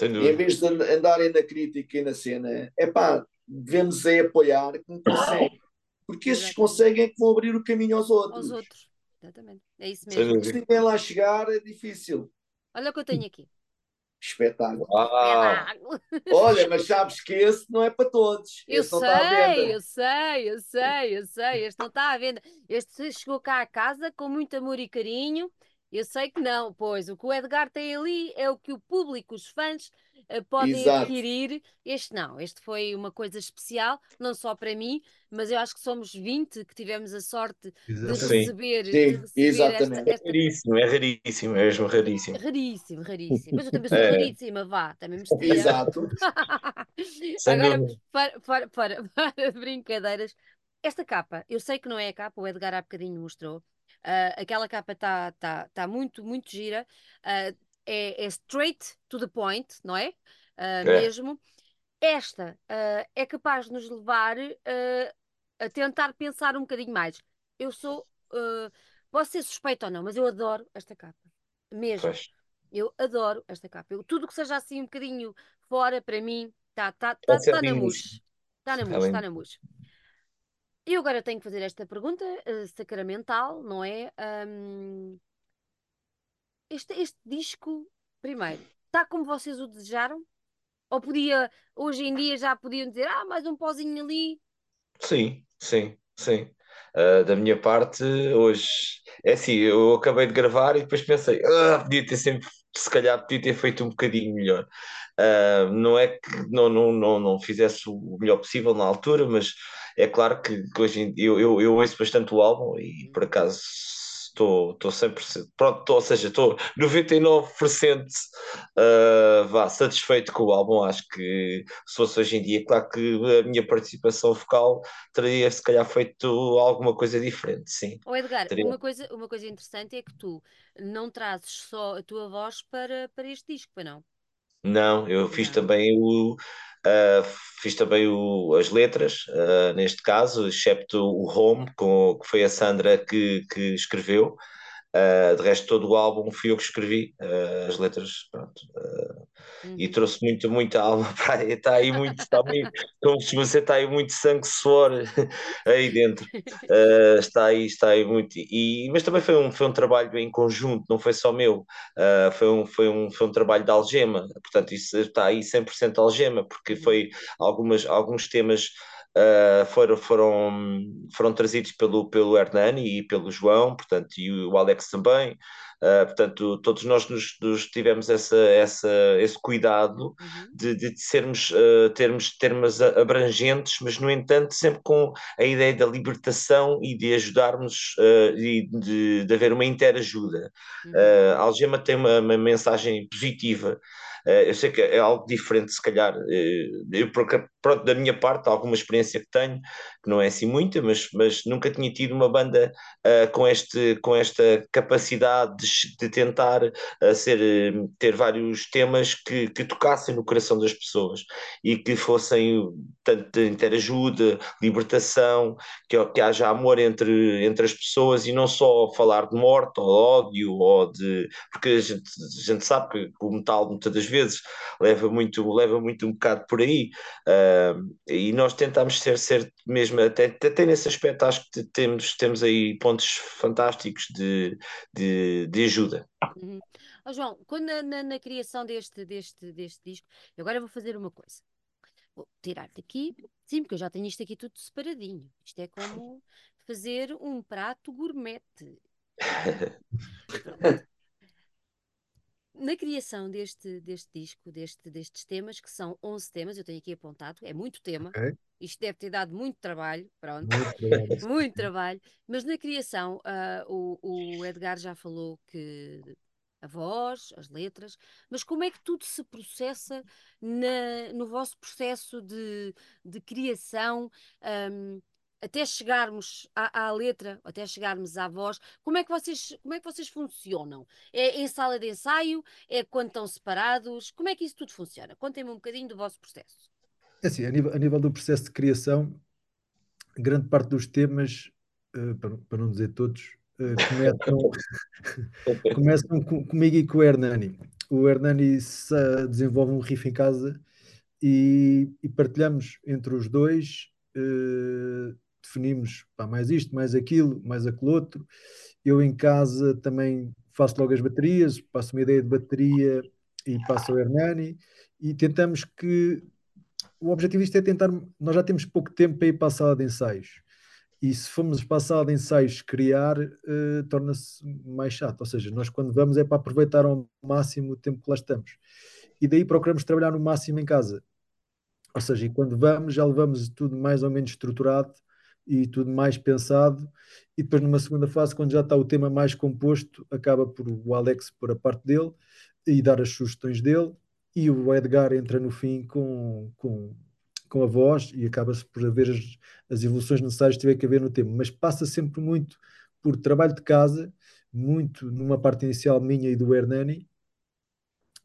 Em vez de andarem na crítica e na cena, é pá, devemos é apoiar quem consegue. Porque esses conseguem é que vão abrir o caminho aos outros. Aos outros, exatamente. É isso mesmo. Se ninguém lá chegar, é difícil. Olha o que eu tenho aqui. Espetáculo. Olha, mas sabes que esse não é para todos. Eu esse sei, eu sei, eu sei, eu sei. Este não está à venda. Este chegou cá à casa com muito amor e carinho. Eu sei que não, pois o que o Edgar tem ali é o que o público, os fãs, uh, podem Exato. adquirir. Este não, este foi uma coisa especial, não só para mim, mas eu acho que somos 20 que tivemos a sorte de receber, Sim. De receber exatamente. Esta, esta... É raríssimo, é raríssimo, é mesmo raríssimo. Raríssimo, raríssimo. Mas eu também sou é. raríssima, vá, também me Exato. Agora, para, para, para, para brincadeiras, esta capa, eu sei que não é a capa, o Edgar há bocadinho mostrou. Uh, aquela capa está tá, tá muito, muito gira. Uh, é, é, straight to the point, não é? Uh, é. Mesmo. Esta é capaz de nos levar a tentar pensar um bocadinho mais. Eu sou. posso ser suspeito ou não, mas eu adoro esta capa. Mesmo. Pois. Eu adoro esta capa. Eu, tudo que seja assim um bocadinho fora, para mim, está tá, tá, tá, tá na mousse. Está na mousse, está na mousse. E agora tenho que fazer esta pergunta uh, sacramental, não é? Um, este, este disco, primeiro, está como vocês o desejaram? Ou podia, hoje em dia já podiam dizer, ah, mais um pozinho ali? Sim, sim, sim. Uh, da minha parte, hoje é assim, eu acabei de gravar e depois pensei, ah, podia ter sempre, se calhar podia ter feito um bocadinho melhor. Uh, não é que não, não, não, não fizesse o melhor possível na altura, mas é claro que, que hoje em dia eu, eu, eu ouço bastante o álbum e por acaso estou, estou 100%, pronto, estou, ou seja, estou 99% uh, vá, satisfeito com o álbum. Acho que se fosse hoje em dia, claro que a minha participação vocal teria se calhar feito alguma coisa diferente, sim. Oh Edgar, teria... uma, coisa, uma coisa interessante é que tu não trazes só a tua voz para, para este disco, para não? Não, eu fiz também o. Uh, fiz também o, as letras, uh, neste caso, excepto o Home, com, que foi a Sandra que, que escreveu. Uh, de resto, todo o álbum fui eu que escrevi, uh, as letras, pronto. Uh, uhum. E trouxe muito, muita alma para aí. Está aí muito, está muito, como se você está aí muito sangue, suor aí dentro. está aí, está aí muito. E, mas também foi um, foi um trabalho em conjunto, não foi só meu. foi, um, foi, um, foi um trabalho de algema, portanto, isso está aí 100% algema, porque uhum. foi algumas, alguns temas uh, foram, foram, foram trazidos pelo, pelo Hernani e pelo João, portanto, e o Alex também. Uh, portanto, todos nós nos, nos, tivemos essa, essa, esse cuidado uhum. de, de, sermos, uh, termos termos abrangentes, mas, no entanto, sempre com a ideia da libertação e de ajudarmos e de, de haver uma interajuda. Uhum. a Algema tem uma, uma mensagem positiva eu sei que é algo diferente, se calhar. Eu, pronto, da minha parte, alguma experiência que tenho, que não é assim muita, mas, mas nunca tinha tido uma banda uh, com, este, com esta capacidade de, de tentar uh, ser, ter vários temas que, que tocassem no coração das pessoas e que fossem tanto de interajuda, libertação, que, que haja amor entre, entre as pessoas e não só falar de morte ou ódio ou de. Porque a gente, a gente sabe que o metal muitas das vezes leva muito, leva muito um bocado por aí. Uh, e nós tentamos ser, ser mesmo, até, até nesse aspecto, acho que temos, temos aí pontos fantásticos de, de, de ajuda. Uhum. Oh, João, quando na, na, criação deste, deste, deste disco, eu agora vou fazer uma coisa. Vou tirar-te aqui, sim, porque eu já tenho isto aqui tudo separadinho. Isto é como fazer um prato gourmet. na criação deste, deste disco, deste, destes temas, que são 11 temas, eu tenho aqui apontado, é muito tema. Okay. Isto deve ter dado muito trabalho, pronto. Muito, muito trabalho. Mas na criação, uh, o, o Edgar já falou que a voz, as letras, mas como é que tudo se processa na, no vosso processo de, de criação? Um, até chegarmos à, à, letra, até chegarmos à voz, como é que vocês, como é que vocês funcionam? É em sala de ensaio? É quando estão separados? Como é que isso tudo funciona? Contem-me um bocadinho do vosso processo. É assim, a nível, a nível do processo de criação, grande parte dos temas, uh, para, para, não dizer todos, uh, começam, começam com, comigo e com o Hernani. O Hernani desenvolve um riff em casa e, e partilhamos entre os dois uh, definimos pá, mais isto, mais aquilo, mais aquele outro. Eu em casa também faço logo as baterias, passo uma ideia de bateria e passo ao Hernani e tentamos que o objetivo disto é tentar, nós já temos pouco tempo para ir para a sala de ensaios. E se formos para a sala de ensaios criar, uh, torna-se mais chato, ou seja, nós quando vamos é para aproveitar ao máximo o tempo que lá estamos. E daí procuramos trabalhar no máximo em casa. Ou seja, e quando vamos já levamos tudo mais ou menos estruturado e tudo mais pensado, e depois numa segunda fase, quando já está o tema mais composto, acaba por o Alex pôr a parte dele e dar as sugestões dele, e o Edgar entra no fim com, com, com a voz e acaba-se por haver as, as evoluções necessárias que tiver que haver no tema, mas passa sempre muito por trabalho de casa, muito numa parte inicial minha e do Hernani,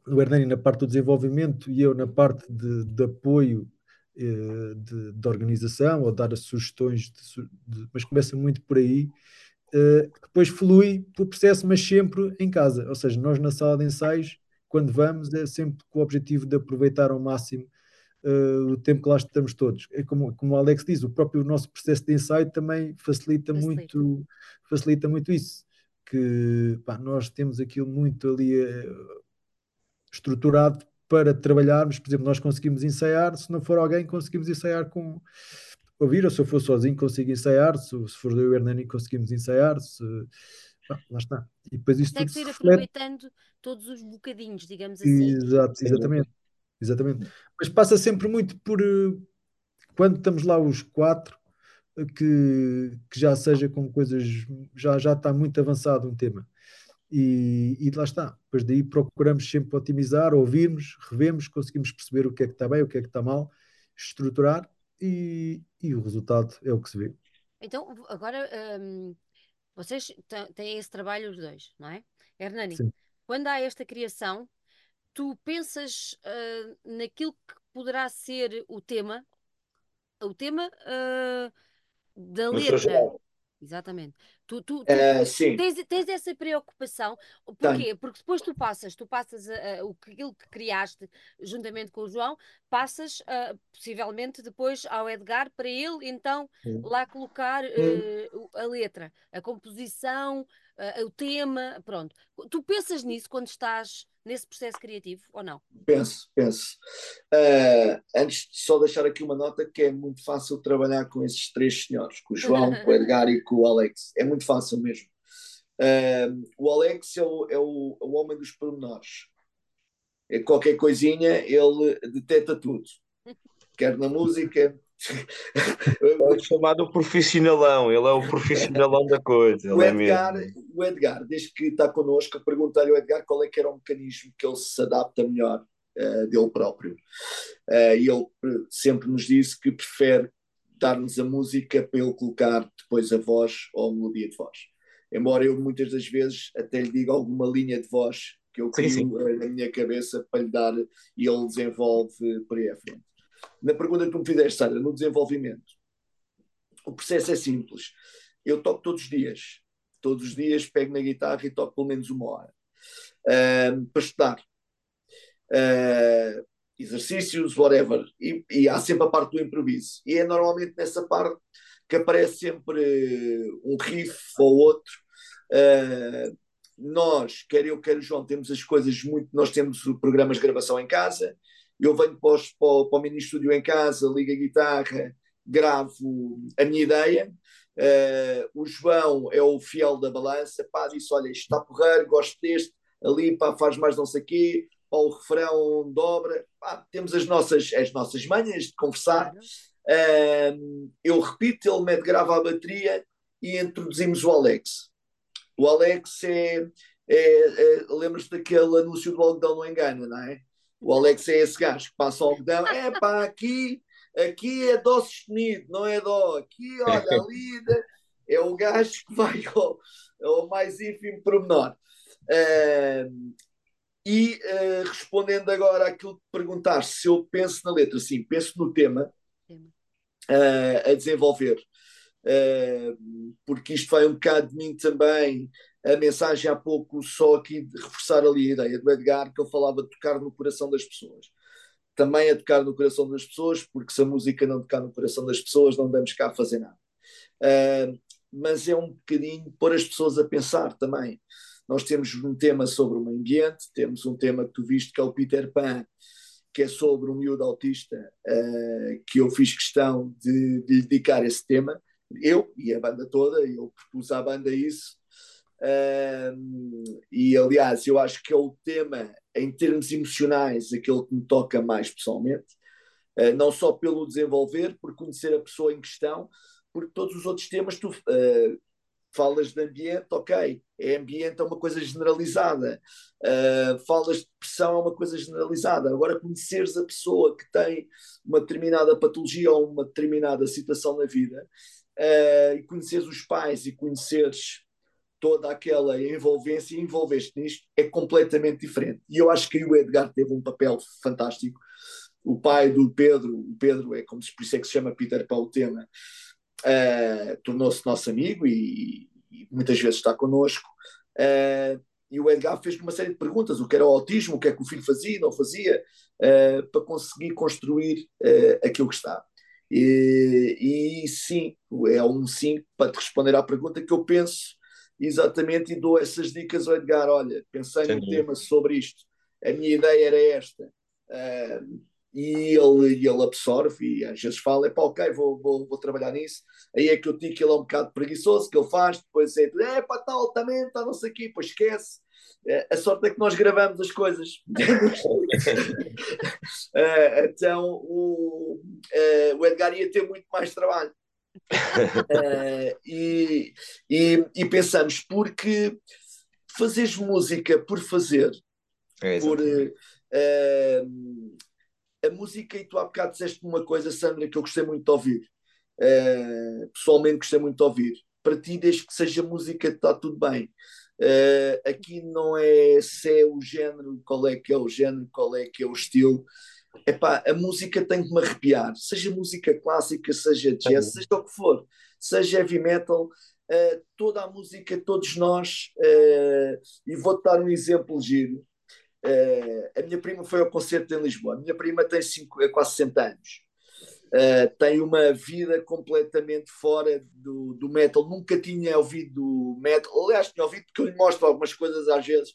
o Hernani na parte do desenvolvimento e eu na parte de, de apoio de, de, organização ou dar sugestões, de, de, mas começa muito por aí. Eh, depois flui o processo, mas sempre em casa. Ou seja, nós na sala de ensaios, quando vamos, é sempre com o objetivo de aproveitar ao máximo uh, o tempo que lá estamos todos. É como, como o Alex diz, o próprio nosso processo de ensaio também facilita, facilita. muito facilita muito isso. Que pá, nós temos aquilo muito ali estruturado para trabalharmos. Por exemplo, nós conseguimos ensaiar, se não for alguém, conseguimos ensaiar com ouvir, ou se eu for sozinho, consigo ensaiar, se, se for eu e o Hernani, conseguimos ensaiar, se, ah, lá está. E depois isto Tem que ir aproveitando todos os bocadinhos, digamos assim. Exato, exatamente. Exatamente. Mas passa sempre muito por eh, quando estamos lá os quatro, que, que já seja com coisas, já, já está muito avançado um tema. E, e, lá está. Depois daí procuramos sempre otimizar, ouvirmos, revemos, conseguimos perceber o que é que está bem, o que é que está mal, estruturar e, e o resultado é o que se vê. Então, agora hum, vocês têm esse trabalho os dois, não é? Hernani, Sim. quando há esta criação, tu pensas uh, naquilo que poderá ser o tema, o tema uh, da letra. Exatamente. Tu, tu, tu uh, tens, tens, essa preocupação. Porquê? Porque depois tu passas, tu passas uh, o, aquilo que criaste juntamente com o João, passas uh, possivelmente depois ao Edgar para ele então lá colocar a letra, a composição, o tema, pronto. Tu pensas nisso quando estás nesse processo criativo ou não? Penso, penso. Uh, antes de só deixar aqui uma nota que é muito fácil trabalhar com esses três senhores, com o João, com o Edgar e com o Alex. É muito fácil mesmo. Uh, o Alex é o, é, o, é o homem dos pormenores. É qualquer coisinha, ele deteta tudo. Quer na música, é chamado profissionalão, ele é o profissionalão da coisa. O é Edgar, é o Edgar, desde que está connosco, perguntei ao Edgar qual é que era o mecanismo que ele se adapta melhor uh, dele próprio. Uh, e ele sempre nos disse que prefere dar-nos a música para ele colocar depois a voz ou a melodia de voz. Embora eu muitas das vezes até lhe diga alguma linha de voz que eu crio na minha cabeça para lhe dar e ele desenvolve por aí à frente na pergunta que tu me fizeste, Sara, no desenvolvimento, o processo é simples. Eu toco todos os dias. Todos os dias pego na guitarra e toco pelo menos uma hora. Uh, para estudar. Uh, exercícios, whatever. E, e, há sempre a parte do improviso. E é normalmente nessa parte que aparece sempre um riff ou outro. Uh, nós, quer eu, quer o João, temos as coisas muito. Nós temos programas de gravação em casa, eu venho para, os, para, para o mini estúdio em casa, ligo a guitarra, gravo a minha ideia. Uh, o João é o fiel da balança, pá, disse: Olha, isto está porreiro, gosto deste, ali, pá, faz mais não sei o quê, pá, o refrão dobra. Pá, temos as nossas, as nossas manhas de conversar. Uh, eu repito, ele mete, grava a bateria e introduzimos o Alex. O Alex é, é, é lembras-te daquele anúncio do algodão não engana, não é? O Alex é esse gajo que passa o algodão, é pá, aqui, aqui é dó sustenido, não é dó. Aqui, olha, ali é o gajo que vai ao, ao mais ínfimo pormenor. Uh, e uh, respondendo agora àquilo que perguntaste, se eu penso na letra, sim, penso no tema uh, a desenvolver. porque isto vai um bocado de mim também a mensagem há pouco, só aqui de reforçar ali a ideia do Edgar, que ele falava de tocar no coração das pessoas. Também a tocar no coração das pessoas, porque se a música não tocar no coração das pessoas, não vamos cá fazer nada. Uh, mas é um bocadinho pôr as pessoas a pensar também. Nós temos um tema sobre o meio ambiente, temos um tema que tu viste que é o Peter Pan, que é sobre um miúdo autista, uh, que eu fiz questão de, de dedicar esse tema, eu e a banda toda, eu propus à banda isso, e aliás, eu acho que é o tema, em termos emocionais, aquele que me toca mais pessoalmente, uh, não só pelo desenvolver, por conhecer a pessoa em questão, porque todos os outros temas. Tu uh, falas de ambiente, ok, é ambiente é uma coisa generalizada, uh, falas de depressão é uma coisa generalizada. Agora, conheceres a pessoa que tem uma determinada patologia ou uma determinada situação na vida, e conheceres os pais e conheceres toda aquela envolvência envolveste nisto é completamente diferente. E eu acho que o Edgar teve um papel fantástico. O pai do Pedro, o Pedro é como se por isso é que se chama Peter tema, uh, tornou-se nosso amigo e, e, muitas vezes está connosco. Uh, e o Edgar fez uma série de perguntas: o que era o autismo, o que é que o filho fazia, não fazia, uh, para conseguir construir aquilo que está. E, e, sim, é um sim para te responder à pergunta que eu penso exatamente e dou essas dicas ao Edgar. Olha, pensei num tema sobre isto. a minha ideia era esta. Uh, e ele, ele absorve e às vezes fala, é pá, ok, vou, vou, vou trabalhar nisso. Aí é que eu digo que ele é um bocado preguiçoso, que ele faz, depois é, é pá, está altamente, está não sei o quê, depois esquece. É, a sorte é que nós gravamos as coisas. uh, então o, uh, o Edgar ia ter muito mais trabalho. Uh, e, e, e, pensamos, porque fazeres música por fazer, é por a música, e tu há bocado disseste uma coisa, Sandra, que eu gostei muito de ouvir. Uh, pessoalmente gostei muito de ouvir. Para ti, desde que seja música, está tudo bem. Uh, aqui não é se é o género, qual é que é o género, qual é que é o estilo. Epá, a música tem que me arrepiar, seja música clássica, seja jazz, seja o que for, seja heavy metal, uh, toda a música, todos nós, uh, e vou-te dar um exemplo giro. Uh, a minha prima foi ao concerto em Lisboa. A minha prima tem cinco, é quase 60 anos. Tem uma vida completamente fora do, do metal. Nunca tinha ouvido metal. Aliás, tinha ouvido porque eu lhe mostro algumas coisas às vezes.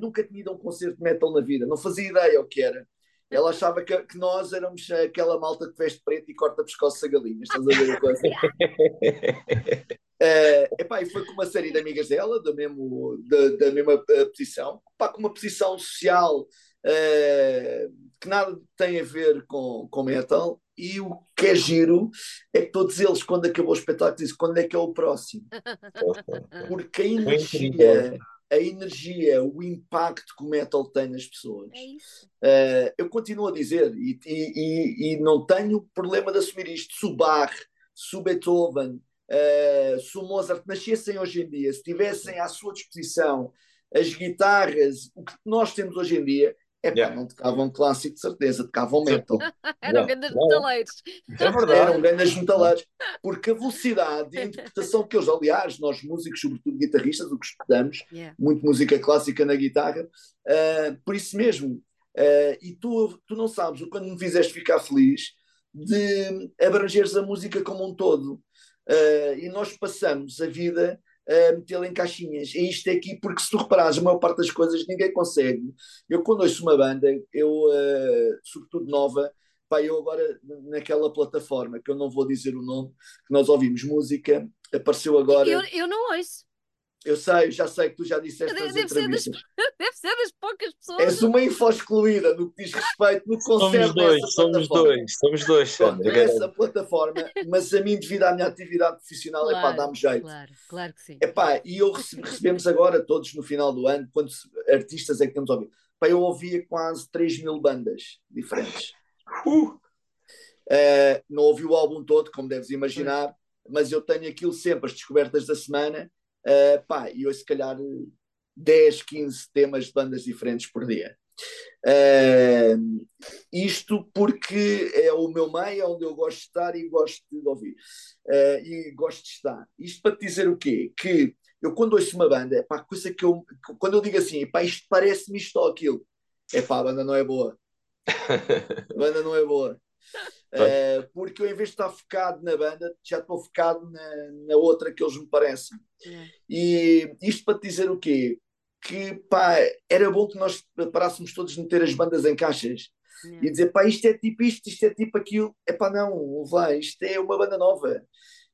Nunca tinha ido a um concerto de metal na vida. Não fazia ideia o que era. Ela achava que, que, nós éramos aquela malta que veste preto e corta pescoço a galinhas. Estás a ver a coisa? Uh, epá, e foi com uma série de amigas dela, da, mesmo, da, da mesma uh, posição, epá, com uma posição social uh, que nada tem a ver com, com metal. E o que é giro é que todos eles, quando acabou o espetáculo, dizem quando é que é o próximo. Porque a energia, a energia, o impacto que o metal tem nas pessoas. É eu continuo a dizer, e, e, e, não tenho problema de assumir isto. Se o Bach, se o Beethoven, Uh, se o Mozart nascessem hoje em dia, se tivessem à sua disposição as guitarras, o que nós temos hoje em dia, é yeah. não tocavam clássico de certeza, tocavam metal. Eram yeah. grandes metaleiros. É verdade. Eram grandes metaleiros. Porque a velocidade de interpretação que eles, aliás, nós músicos, sobretudo guitarristas, o que estudamos, yeah. muito música clássica na guitarra, uh, por isso mesmo. Uh, e tu, tu não sabes, quando me fizeste ficar feliz de abrangeres a música como um todo. Uh, e nós passamos a vida a metê-la em caixinhas. E isto é aqui, porque se tu reparares, a maior parte das coisas ninguém consegue. Eu, quando ouço uma banda, eu, uh, sobretudo nova, pá, eu agora naquela plataforma, que eu não vou dizer o nome, que nós ouvimos música, apareceu agora. Eu, eu não ouço. Eu sei, já sei que tu já disseste deve, deve ser, das, deve ser das poucas pessoas. És uma info excluída no que diz respeito no concerto Somos dois, somos dois, somos dois, Sandra. Nessa plataforma, mas a mim, devido à minha atividade profissional, claro, epá, dá-me jeito. Claro, claro que sim. Epá, e eu recebemos agora, todos no final do ano, quantos artistas é que temos ouvido? Epá, eu ouvia quase 3 mil bandas diferentes. Uh! Uh, não ouvi o álbum todo, como deves imaginar, mas eu tenho aquilo sempre, as descobertas da semana Uh, pá, e hoje se calhar 10, 15 temas de bandas diferentes por dia. Uh, isto porque é o meu meio, é onde eu gosto de estar e gosto de ouvir. Uh, e gosto de estar. Isto para te dizer o quê? Que eu quando ouço uma banda, pá, coisa que eu, quando eu digo assim, pá, isto parece-me isto ou aquilo, é pá, a banda não é boa. A banda não é boa. Uh, porque eu, em vez de estar focado na banda, já estou focado na, na outra que eles me parecem. Yeah. E isto para te dizer o quê? Que pá, era bom que nós parássemos todos de meter as bandas em caixas yeah. e dizer pá, isto é tipo isto, isto é tipo aquilo. É pá, não, vai, isto é uma banda nova.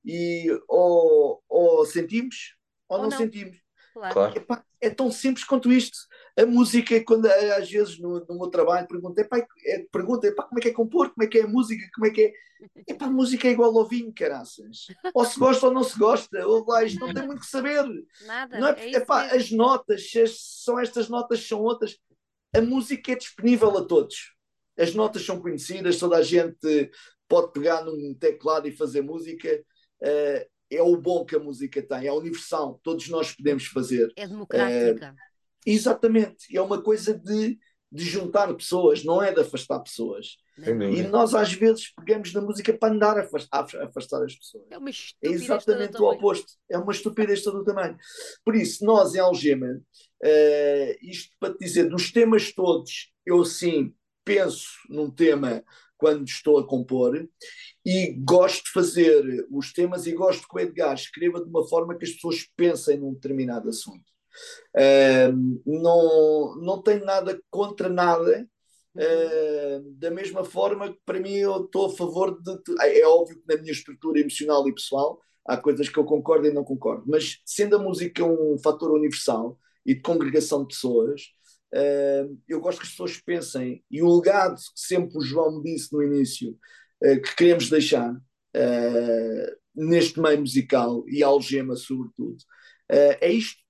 E ou, ou sentimos ou, ou não, não, sentimos. Claro. Epá, é tão simples quanto isto. A música, quando às vezes no, no meu trabalho pergunto, epá, é, pergunta epá, como é que é compor, como é que é a música, como é que é. Epá, a música é igual ao vinho, caraças. Ou se gosta ou não se gosta, ou lá, isto não tem muito que saber. Nada. Não é, é epá, as notas, são estas notas, são outras, a música é disponível a todos. As notas são conhecidas, toda a gente pode pegar num teclado e fazer música. Uh, é o bom que a música tem, é universal, todos nós podemos fazer. É democrática. Uh, exatamente, é uma coisa de, de juntar pessoas, não é de afastar pessoas. E nós às vezes pegamos na música para andar a afastar, a afastar as pessoas. É uma É exatamente o oposto. É uma estupidez todo o tamanho. Por isso, nós em Algema, uh, isto para te dizer, dos temas todos, eu sim penso num tema quando estou a compor e gosto de fazer os temas e gosto que o Edgar escreva de uma forma que as pessoas pensem num determinado assunto. Uh, não, não tenho nada contra nada, uh, da mesma forma que para mim eu estou a favor de. É óbvio que na minha estrutura emocional e pessoal há coisas que eu concordo e não concordo, mas sendo a música um fator universal e de congregação de pessoas, uh, eu gosto que as pessoas pensem, e o legado que sempre o João me disse no início, que queremos deixar neste meio musical e algema, sobretudo, é isto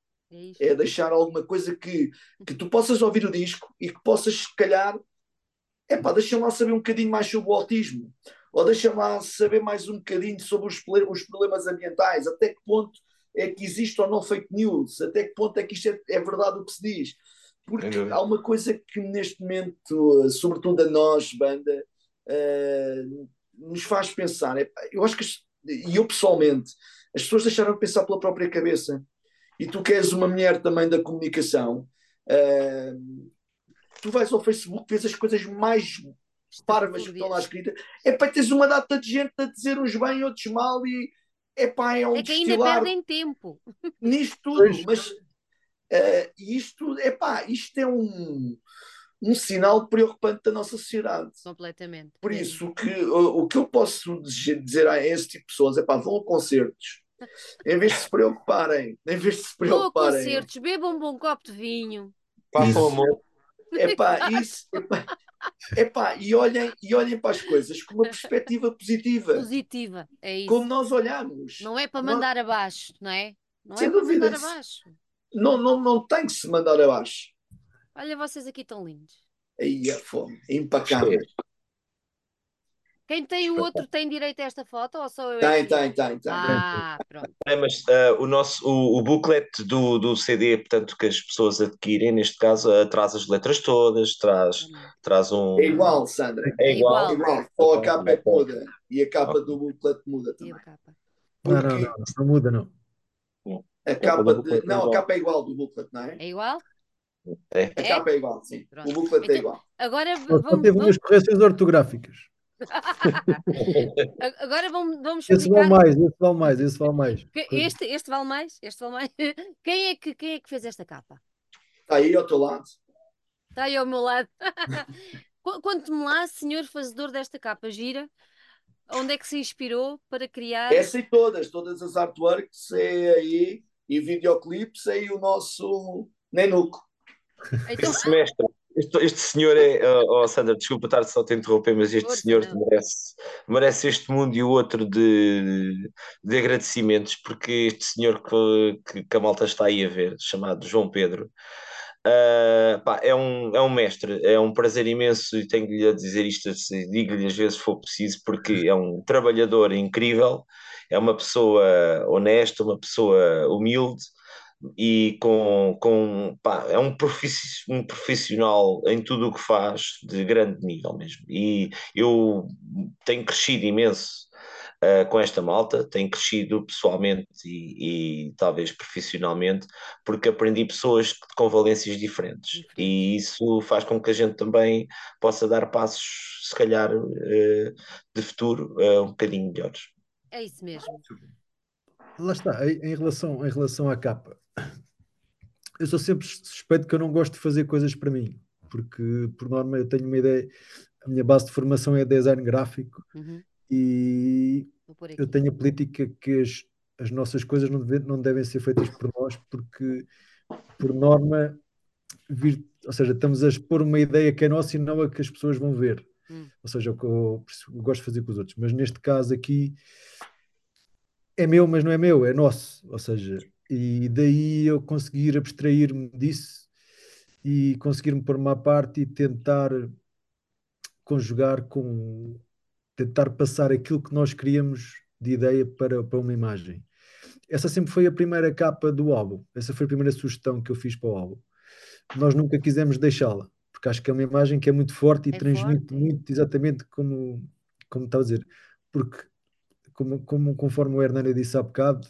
é, é deixar alguma coisa que, que tu possas ouvir o disco e que possas, se calhar, é pá, deixa-me lá saber um bocadinho mais sobre o autismo, ou deixa-me lá saber mais um bocadinho sobre os, os problemas ambientais, até que ponto é que existe ou não fake news, até que ponto é que isto é, é verdade o que se diz. Porque há uma coisa que neste momento, sobretudo a nós, banda, uh, nos faz pensar. É, eu acho que, e eu pessoalmente, as pessoas deixaram de pensar pela própria cabeça e tu queres uma mulher também da comunicação, uh, tu vais ao Facebook, vês as coisas mais parvas que estão lá escritas, é para teres uma data de gente a dizer uns bem, outros mal e epá, é um É que ainda perdem tempo. Nisto tudo, mas uh, isto, epá, isto é um, um sinal preocupante da nossa sociedade. Completamente. Por isso, que, o, o que eu posso dizer a esse tipo de pessoas é pá, vão a concertos, em vez de se preocuparem, em vez de se preocuparem. Vou concertos, bebam um bom copo de vinho. Façam amor. Epá, isso, epá, epá, e, olhem, e olhem para as coisas com uma perspectiva positiva. Positiva, é isso. Como nós olhamos. Não é para mandar nós... abaixo, não é? Não Sem é para mandar abaixo. Não, não, não tem que se mandar abaixo. Olha vocês aqui tão lindos. Aí a fome, impacável. Quem tem o outro tem direito a esta foto ou só eu? Tem, tem, tem, tem. Ah, pronto. É, mas uh, o nosso o, o booklet do, do CD, portanto, que as pessoas adquirem, neste caso, uh, traz as letras todas, traz, traz um. É igual, Sandra. É igual. É igual. Só a capa é que muda. E a capa do booklet muda também. Não, não, não, não muda, não. A capa de... Não, a capa é igual do booklet, não é? É igual? É. A capa é igual, sim. Pronto. O booklet é então, é igual. Agora vamos. Só teve umas correções ortográficas. Agora vamos, vamos explicar. Esse vale mais, esse vale mais, esse vale mais. Este, este vale mais, este vale mais. Quem é que, quem é que fez esta capa? Está aí ao teu lado. Está aí ao meu lado. Conte-me lá, senhor fazedor desta capa gira, onde é que se inspirou para criar? Essa e todas, todas as artworks é aí, e videoclipes é aí o nosso Nenuco. Então... Esse mestre. Este, este, senhor é. Oh, Sandra, desculpa estar só a te interromper, mas este Força, senhor merece, merece este mundo e o outro de, de agradecimentos, porque este senhor que, que, que a malta está aí a ver, chamado João Pedro, uh, pá, é, um, é um mestre, é um prazer imenso e tenho-lhe a dizer isto, digo-lhe às vezes se for preciso, porque é um trabalhador incrível, é uma pessoa honesta, uma pessoa humilde e com, com pá, é um, um profissional em tudo o que faz de grande nível mesmo. E eu tenho crescido imenso uh, com esta malta, tenho crescido pessoalmente e, e, talvez profissionalmente, porque aprendi pessoas com valências diferentes. E isso faz com que a gente também possa dar passos, se calhar, uh, de futuro uh, um bocadinho melhores. É isso mesmo. Lá está, em relação, em relação à capa, eu sou sempre suspeito que eu não gosto de fazer coisas para mim, porque por norma eu tenho uma ideia, a minha base de formação é design gráfico uhum. e eu tenho a política que as, as nossas coisas não, deve, não devem ser feitas por nós, porque por norma, vir, ou seja, estamos a expor uma ideia que é nossa e não a que as pessoas vão ver. Uhum. Ou seja, o que eu, eu gosto de fazer com os outros, mas neste caso aqui é meu, mas não é meu, é nosso. Ou seja, e daí eu conseguir abstrair-me disso e conseguir-me pôr uma parte e tentar conjugar com tentar passar aquilo que nós queríamos de ideia para, para uma imagem. Essa sempre foi a primeira capa do álbum. Essa foi a primeira sugestão que eu fiz para o álbum. Nós nunca quisemos deixá-la, porque acho que é uma imagem que é muito forte e é transmite forte. muito exatamente como, como está a dizer. Porque, como, como, conforme o Hernani disse há bocado,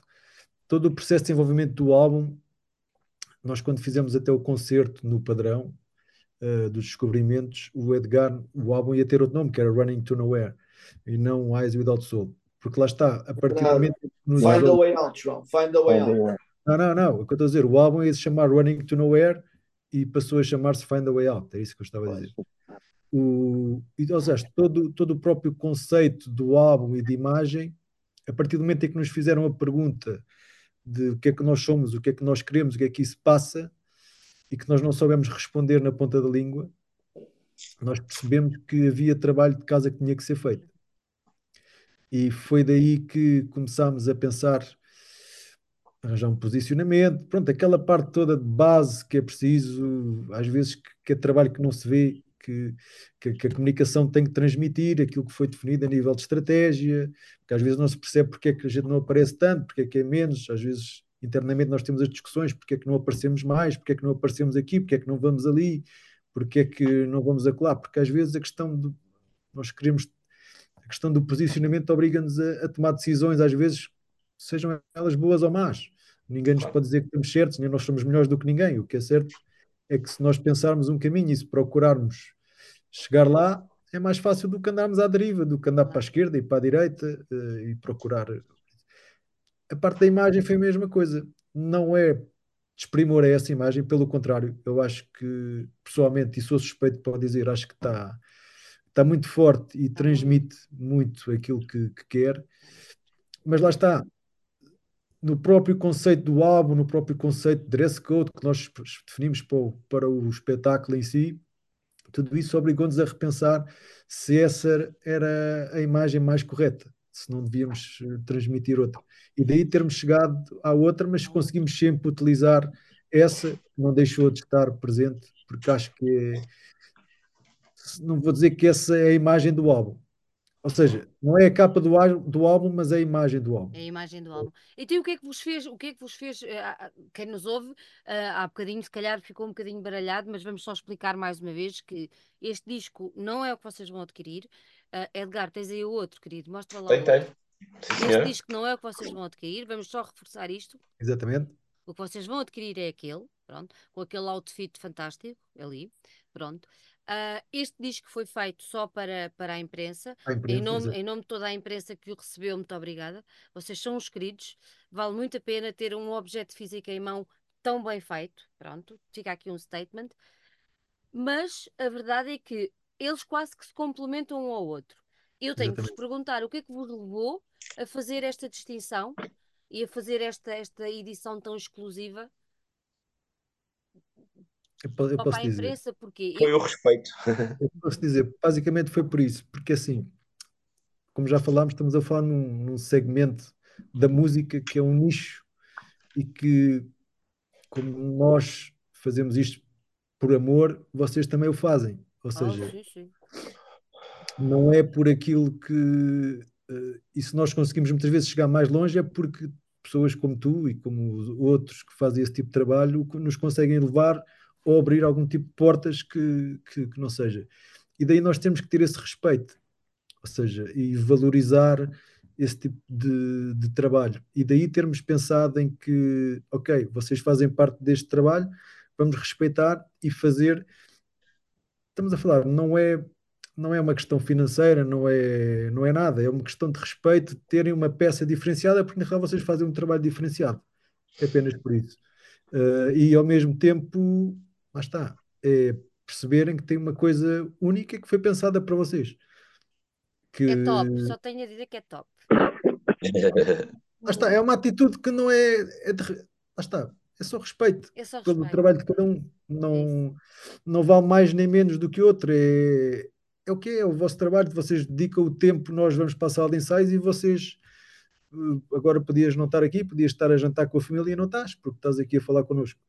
todo o processo de desenvolvimento do álbum, nós quando fizemos até o concerto no padrão uh, dos descobrimentos, o Edgar, o álbum ia ter outro nome, que era Running to Nowhere, e não Eyes Without Soul. Porque lá está, a partir do momento que nos Find a way out, João. Find a way out. Não, não, não. O que eu estou a dizer, o álbum ia se chamar Running to Nowhere e passou a chamar-se Find a Way Out. É isso que eu estava a dizer. O, e, ou seja, todo, todo o próprio conceito do álbum e de imagem, a partir do momento em que nos fizeram a pergunta de o que é que nós somos, o que é que nós queremos, o que é que isso passa, e que nós não soubemos responder na ponta da língua, nós percebemos que havia trabalho de casa que tinha que ser feito. E foi daí que começámos a pensar arranjar um posicionamento, pronto, aquela parte toda de base que é preciso, às vezes que, que é trabalho que não se vê, que, que, que, a comunicação tem que transmitir aquilo que foi definido a nível de estratégia, que às vezes não se percebe porque é que a gente não aparece tanto, porque é que é menos, às vezes internamente nós temos as discussões, porque é que não aparecemos mais, porque é que não aparecemos aqui, porque é que não vamos ali, porque é que não vamos acolá, porque às vezes a questão do, nós queremos, a questão do posicionamento obriga-nos a, a tomar decisões, às vezes sejam elas boas ou más. Ninguém nos pode dizer que estamos certos, nem nós somos melhores do que ninguém. O que é certo é que se nós pensarmos um caminho e se procurarmos chegar lá, é mais fácil do que andarmos à deriva, do que andar para a esquerda e para a direita uh, e procurar. A parte da imagem foi a mesma coisa. Não é desprimor a essa imagem, pelo contrário, eu acho que, pessoalmente, e sou suspeito para dizer, acho que está, está muito forte e transmite muito aquilo que, que quer. Mas lá está, no próprio conceito do álbum, no próprio conceito de dress code que nós definimos para o, para o espetáculo em si, tudo isso obrigou-nos a repensar se essa era a imagem mais correta, se não devíamos eh, transmitir outra. E daí termos chegado à outra, mas conseguimos sempre utilizar essa, que não deixou de estar presente, porque acho que é, não vou dizer que essa é a imagem do álbum, ou seja, não é a capa do, do álbum, mas é a imagem do álbum. É a imagem do álbum. Então, o que é que vos fez? O que é que vos fez? Eh, quem nos ouve, eh, há bocadinho, se calhar ficou um bocadinho baralhado, mas vamos só explicar mais uma vez que este disco não é o que vocês vão adquirir. Uh, Edgar, tens aí o outro, querido, mostra lá. Tem, tem. Este disco não é o que vocês vão adquirir, vamos só reforçar isto. Exatamente. O que vocês vão adquirir é aquele, pronto, com aquele outfit fantástico ali, pronto. Uh, este disco foi feito só para, para a imprensa, a imprensa em, nome, em nome de toda a imprensa que o recebeu, muito obrigada. Vocês são os queridos, vale muito a pena ter um objeto físico em mão tão bem feito. Pronto, fica aqui um statement. Mas a verdade é que eles quase que se complementam um ao outro. Eu tenho que vos perguntar o que é que vos levou a fazer esta distinção e a fazer esta, esta edição tão exclusiva eu, eu posso dizer. Imprensa, porque foi o respeito. Eu posso dizer, basicamente foi por isso, porque assim, como já falámos, estamos a falar num, num segmento da música que é um nicho e que, como nós fazemos isto por amor, vocês também o fazem. Ou oh, seja, oh, sim, sim. não é por aquilo que. Uh, e se nós conseguimos muitas vezes chegar mais longe é porque pessoas como tu e como outros que fazem esse tipo de trabalho nos conseguem levar ou abrir algum tipo de portas que, que, que, não seja. E daí nós temos que ter esse respeito, ou seja, e valorizar esse tipo de, de trabalho. E daí termos pensado em que, ok, vocês fazem parte deste trabalho, vamos respeitar e fazer. Estamos a falar, não é não é uma questão financeira, não é, não é nada, é uma questão de respeito, de terem uma peça diferenciada, porque na real vocês fazem um trabalho diferenciado. É apenas por isso. Uh, e ao mesmo tempo lá está, é perceberem que tem uma coisa única que foi pensada para vocês. Que... É top, só tenho a dizer que é top. Lá está, é uma atitude que não é. é de... Lá está, é só respeito é só pelo trabalho de cada um. Não, não vale mais nem menos do que outro. É, é o que é, é o vosso trabalho. Vocês dedicam o tempo, nós vamos para a sala de ensaios e vocês. Eh, agora podias não estar aqui, podias estar a jantar com a família e não estás, porque estás aqui a falar connosco.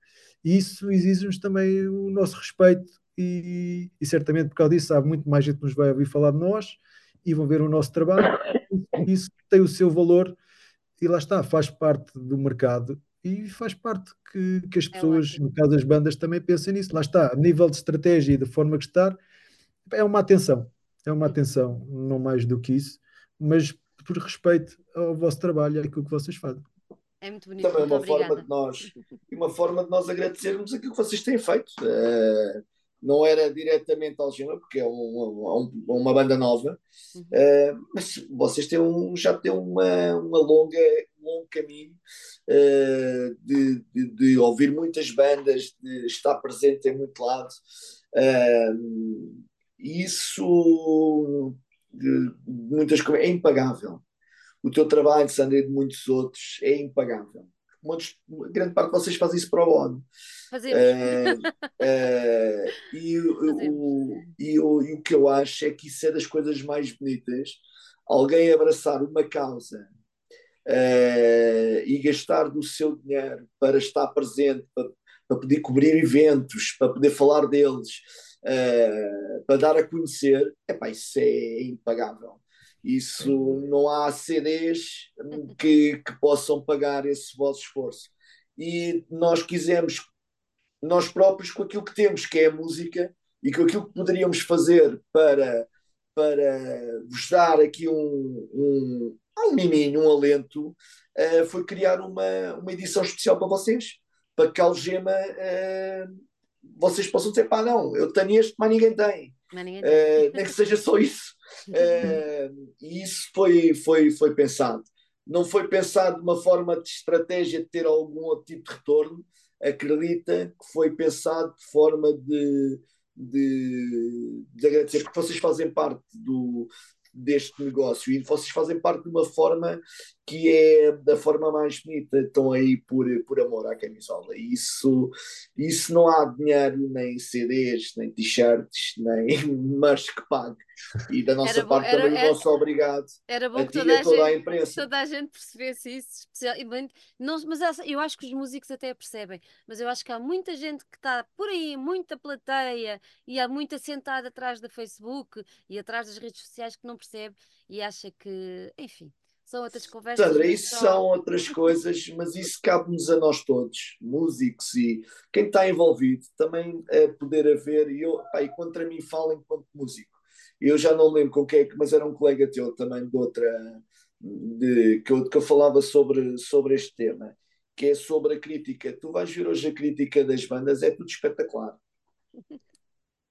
E isso exige-nos também o nosso respeito e, e, certamente por causa disso há muito mais gente que nos vai ouvir falar de nós e vão ver o nosso trabalho. Isso tem o seu valor e lá está, faz parte do mercado e faz parte que, que as é pessoas, é no caso das bandas, também pensem nisso. Lá está, a nível de estratégia e da forma que está, é uma atenção, é uma atenção, não mais do que isso, mas por respeito ao vosso trabalho, é aquilo que vocês fazem. É muito bonito. Também é uma obrigada. forma de nós uma forma de nós agradecermos aquilo que vocês têm feito. Uh, não era diretamente Algema, porque é um, um, uma banda nova, uhum. uh, mas vocês têm um, já têm uma, uma longa longo caminho uh, de, de, de, ouvir muitas bandas, de estar presente em muito lado. Uh, isso de, muitas é impagável. O teu trabalho, Sandra, e de muitos outros, é impagável. Muitos, grande parte de vocês fazem isso para o ONU. Fazemos. Uh, uh, e, o, e, o, e o que eu acho é que isso é das coisas mais bonitas. Alguém abraçar uma causa uh, e gastar do seu dinheiro para estar presente, para, para poder cobrir eventos, para poder falar deles, para dar a conhecer, epá, isso é impagável. Isso não há CDs que, que possam pagar esse vosso esforço. E nós quisemos, nós próprios, com aquilo que temos, que é a música, e com aquilo que poderíamos fazer para, para vos dar aqui um, um, um miminho, um alento, uh, foi criar uma, uma edição especial para vocês, para que a Algema uh, vocês possam dizer, pá, não, eu tenho este, mas ninguém tem. Mas ninguém tem. Uh, nem que seja só isso. Uh, e isso foi, foi, foi pensado. Não foi pensado de uma forma de estratégia de ter algum outro tipo de retorno. Acredita que foi pensado de forma de, de, de agradecer, porque vocês fazem parte do, deste negócio e vocês fazem parte de uma forma que é da forma mais bonita, estão aí por, por amor à camisola. Isso, isso não há dinheiro, nem CDs, nem t-shirts, nem mas que pague. E da nossa parte era, também era, o nosso obrigado era bom a que toda a, toda a imprensa. Toda a gente percebesse isso, especialmente, não, mas eu acho que os músicos até percebem, mas eu acho que há muita gente que está por aí, muita plateia, e há muita sentada atrás da Facebook e atrás das redes sociais que não percebe e acha que, enfim, são outras conversas. Sandra, isso só... são outras coisas, mas isso cabe-nos a nós todos, músicos e quem está envolvido, também é poder haver, e eu, pá, e contra mim falo enquanto músico. Eu já não lembro com quem é que, mas era um colega teu também de outra, de, que, eu, que eu falava sobre, sobre este tema, que é sobre a crítica. Tu vais ver hoje a crítica das bandas, é tudo espetacular.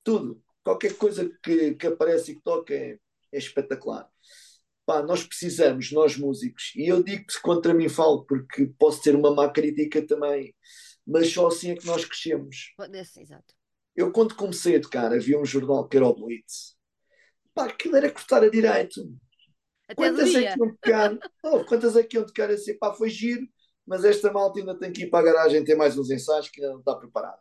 tudo. Qualquer coisa que, que aparece e que toca é, é espetacular pá, nós precisamos, nós músicos, e eu digo que contra mim falo, porque posso ter uma má crítica também, mas só assim é que nós crescemos. Exato. Eu, quando comecei a tocar, havia um jornal que era o Blitz. Pá, aquilo era cortar a direito. Até quantas é que iam tocar? oh, quantas é que iam tocar assim? Pá, foi giro, mas esta malta ainda tem que ir para a garagem ter mais uns ensaios que ainda não está preparada.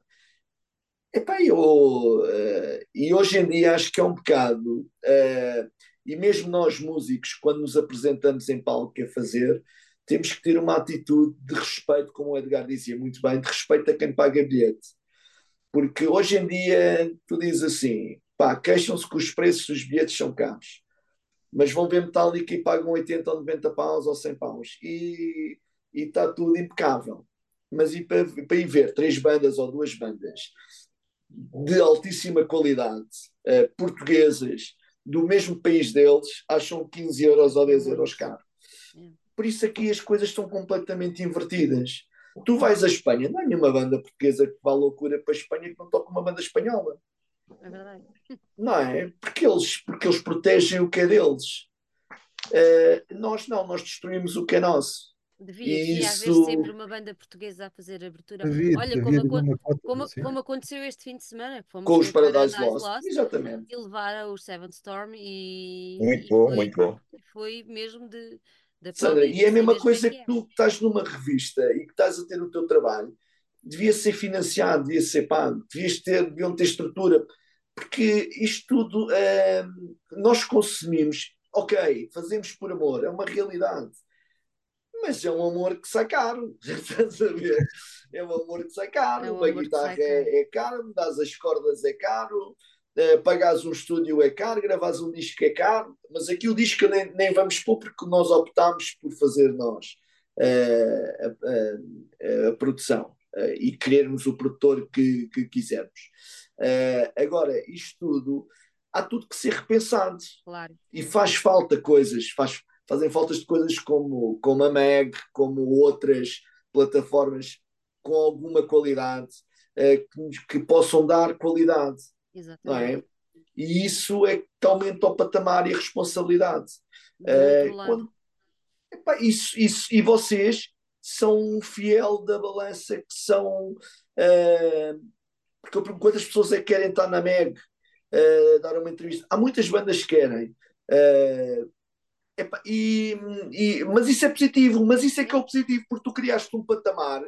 Epá, eu, uh, e hoje em dia acho que é um bocado uh, e mesmo nós, músicos, quando nos apresentamos em palco a fazer, temos que ter uma atitude de respeito, como o Edgar dizia muito bem, de respeito a quem paga bilhete. Porque hoje em dia, tu dizes assim, pá, queixam-se que os preços dos bilhetes são caros, mas vão ver Metallica e pagam 80 ou 90 paus ou 100 paus. E está tudo impecável. Mas e para, para ir ver três bandas ou duas bandas de altíssima qualidade, uh, portuguesas, do mesmo país deles acham 15 euros ou 10 euros caro. É. Por isso aqui as coisas estão completamente invertidas. Tu vais à Espanha, não há nenhuma banda portuguesa que vá à loucura para a Espanha que não toque uma banda espanhola. É verdade. Não é? Porque eles, porque eles protegem o que é deles. Uh, nós não, nós destruímos o que é nosso. Devia, devia Isso... haver sempre uma banda portuguesa a fazer abertura. Havia, Olha, havia como, como, como, aconteceu este fim de semana. Com os Paradise, Paradise Lost. Lost. Exatamente. E levaram o Seven Storm e. Muito e bom, foi, muito bom. Foi mesmo de. de Sandra, e é a mesma coisa que, é. que tu estás numa revista e que estás a ter o teu trabalho, devia ser financiado, devia ser pago, devias ter, deviam ter estrutura, porque isto tudo uh, nós consumimos, ok, fazemos por amor, é uma realidade mas é um amor que sai caro, estás a ver? É um amor que sai caro, é um uma guitarra é, é caro, me das as cordas é caro, uh, pagares um estúdio é caro, gravares um disco é caro, mas aqui o disco nem, nem vamos pôr porque nós optámos por fazer nós uh, a, a, a, produção uh, e querermos o produtor que, que quisermos. agora, isto tudo, há tudo que ser repensado. Claro. E faz falta coisas, faz, fazem faltas de coisas como, como a Meg, como outras plataformas com alguma qualidade, uh, que, que, possam dar qualidade. Exatamente. Não é? E isso é que aumenta o patamar e a responsabilidade. Uh, quando, Epá, isso, isso, e vocês são um fiel da balança que são. Uh, porque eu pergunto quantas pessoas é que querem estar na MEG, uh, dar uma entrevista. Há muitas bandas que querem. Uh, epá, e, e, mas isso é positivo, mas isso é que é o positivo, porque tu criaste um patamar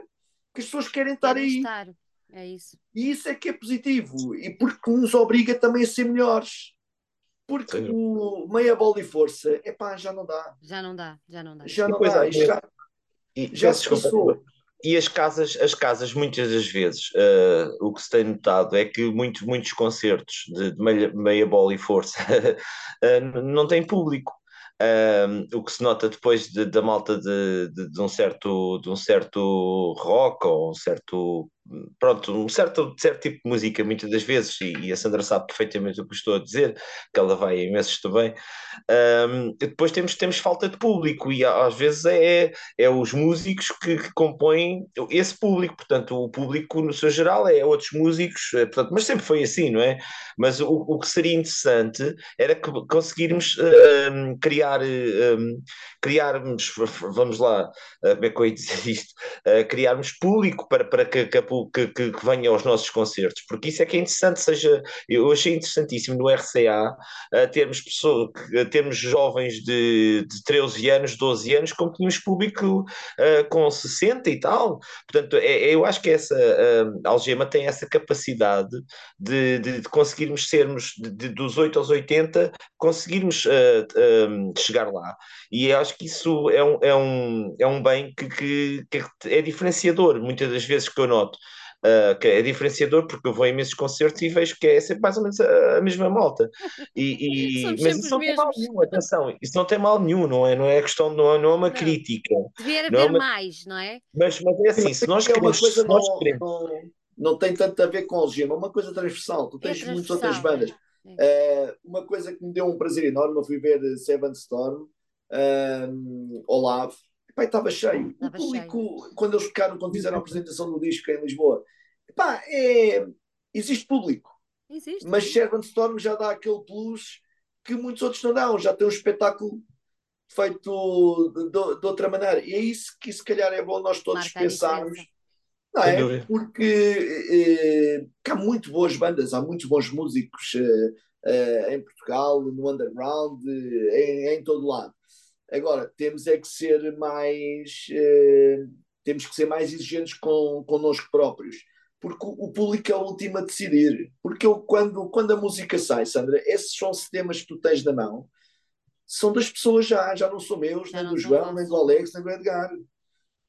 que as pessoas querem estar querem aí. Estar. É isso. E isso é que é positivo, e porque nos obriga também a ser melhores. Porque Sim. o meia bola e força, epá, já não dá. Já não dá, já não dá. Já não dá. Já, e, já se passou. E as casas, as casas muitas das vezes, uh, o que se tem notado é que muitos, muitos concertos de, de meia, meia bola e força uh, não têm público. Um, o que se nota depois de, da malta de, de, de, um certo, de um certo rock ou um certo pronto, um certo, certo tipo de música muitas das vezes, e, e, a Sandra sabe perfeitamente o que estou a dizer, que ela vai imensos também, um, depois temos, temos falta de público, e às vezes é, é os músicos que, que, compõem esse público, portanto o público no seu geral é outros músicos, é, portanto, mas sempre foi assim, não é? Mas o, o que seria interessante era que conseguirmos um, criar, um, criarmos, vamos lá, uh, como é que eu ia dizer isto, uh, criarmos público para, para que, que a que, que, que, venha aos nossos concertos, porque isso é que é interessante, seja, eu achei interessantíssimo no RCA uh, termos pessoas, termos jovens de, de 13 anos, 12 anos, como tínhamos público uh, com 60 e tal. Portanto, é, é, eu acho que essa algema tem essa capacidade de, de, de conseguirmos sermos de, dos 8 aos 80, conseguirmos chegar lá. E acho que isso é um, é um, é um bem que, que, que é diferenciador, muitas das vezes que eu noto. Uh, que é diferenciador porque eu vou a imensos concertos e vejo que é sempre mais ou menos a, a mesma malta. E, e mas isso não tem mal nenhum, atenção, isso não tem mal nenhum, não é? Não é questão, não é, não é uma não. crítica. Devia haver é uma... mais, não é? Mas, mas é assim, se nós queremos. É uma coisa nós não, queremos... não, não, tem tanto a ver com o algema, é uma coisa transversal. Tu tens é muitas outras bandas. É. Uh, uma coisa que me deu um prazer enorme, eu fui ver Seven Storm, uh, Olavo, Epá, estava cheio. Estava o público, cheio. quando eles ficaram, quando fizeram a apresentação do disco em Lisboa, epá, é, existe público. Existe. Mas Sherman Storm já dá aquele plus que muitos outros não dão. Já tem um espetáculo feito de, de, de outra maneira. E é isso que se calhar é bom nós todos Marca pensarmos. Não é? Porque eh, há muito boas bandas, há muitos bons músicos eh, eh, em Portugal, no underground, em, em todo lado. Agora, temos é que ser mais. Eh, temos que ser mais exigentes com, connosco próprios. Porque o, público é o último a decidir. Porque eu, quando, quando a música sai, Sandra, esses são sistemas que tu tens na mão, são das pessoas já, já não são meus, nem do João, nem do Alex, nem do Edgar.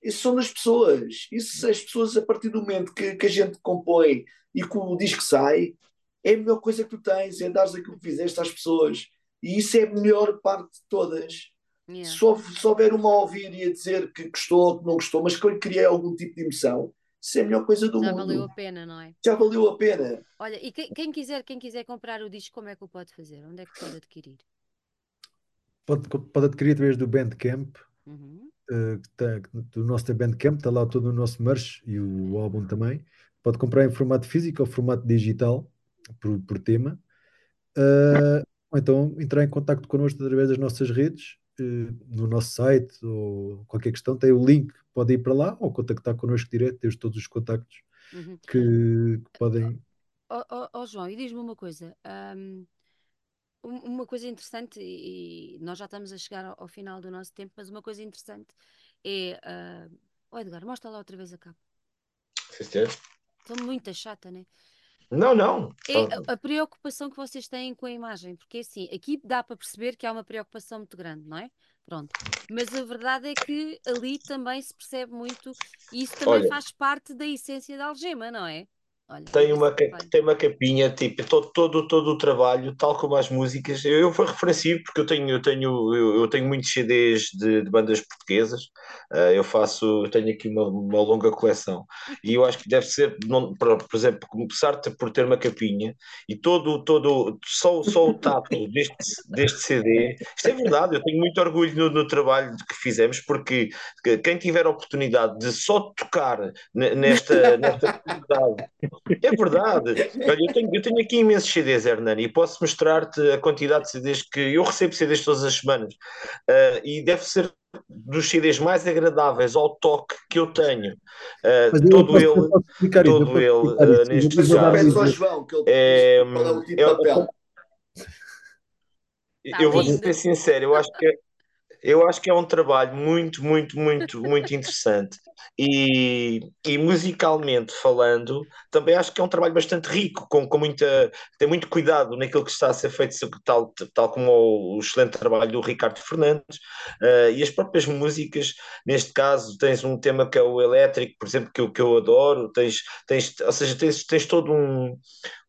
Isso são das pessoas. Isso, as pessoas, a partir do momento que, que a gente compõe e que o disco sai, é a melhor coisa que tu tens, é dar aquilo que fizeste às pessoas. E isso é a melhor parte de todas. Yeah. Se, se houver uma a ouvir e a dizer que gostou, que não gostou, mas que eu lhe criei algum tipo de emoção, isso é a melhor coisa do Já mundo. Já valeu a pena, não é? Já valeu a pena. Olha, e quem, quem, quiser, quem quiser comprar o disco, como é que o pode fazer? Onde é que pode adquirir? Pode, pode adquirir através do Bandcamp. Uhum. Uh, tá, do nosso Bandcamp, está lá todo o nosso merch e o álbum também. Pode comprar em formato físico ou formato digital, por, por tema. Uh, ou então entrar em contato connosco através das nossas redes no nosso site ou qualquer questão, tem o link, pode ir para lá ou contactar connosco direto, temos todos os contactos uhum. que, que, podem. Oh, oh, oh, João, e diz-me uma coisa. Um, uma coisa interessante, e nós já estamos a chegar ao, ao, final do nosso tempo, mas uma coisa interessante é. Uh, oh Edgar, mostra lá outra vez a capa. Estou muito chata, né? Não, não. É a, preocupação que vocês têm com a imagem, porque assim, aqui dá para perceber que há uma preocupação muito grande, não é? Pronto. Mas a verdade é que ali também se percebe muito, e isso também Olha, faz parte da essência da algema, não é? Olha, tem, uma, tem uma capinha, tipo, todo, todo, todo o trabalho, tal como as músicas. Eu, eu vou referenciar porque eu tenho, eu tenho, eu, eu tenho muitos CDs de, de bandas portuguesas. Uh, eu faço, eu tenho aqui uma, uma longa coleção. E eu acho que deve ser, não, por, por exemplo, começar por ter uma capinha e todo, todo só, só o tato deste, deste CD. Isto é verdade, eu tenho muito orgulho no, no trabalho que fizemos, porque quem tiver a oportunidade de só tocar nesta, nesta é verdade. Olha, eu tenho, eu tenho aqui imensos CDs, Hernani, e posso mostrar-te a quantidade de CDs que eu recebo CDs todas as semanas. Uh, e deve ser dos CDs mais agradáveis ao toque que eu tenho. Uh, todo ele, todo ele uh, neste caso. João, que ele é, é, é, eu vou ser sincero, eu acho que é, eu acho que é um trabalho muito, muito, muito, muito interessante. E, e, musicalmente falando, também acho que é um trabalho bastante rico, com, com muita, tem muito cuidado naquilo que está a ser feito, tal, tal como o, o excelente trabalho do Ricardo Fernandes. Uh, e as próprias músicas, neste caso, tens um tema que é o elétrico, por exemplo, que eu, que eu adoro, tens, tens, ou seja, tens, tens todo um,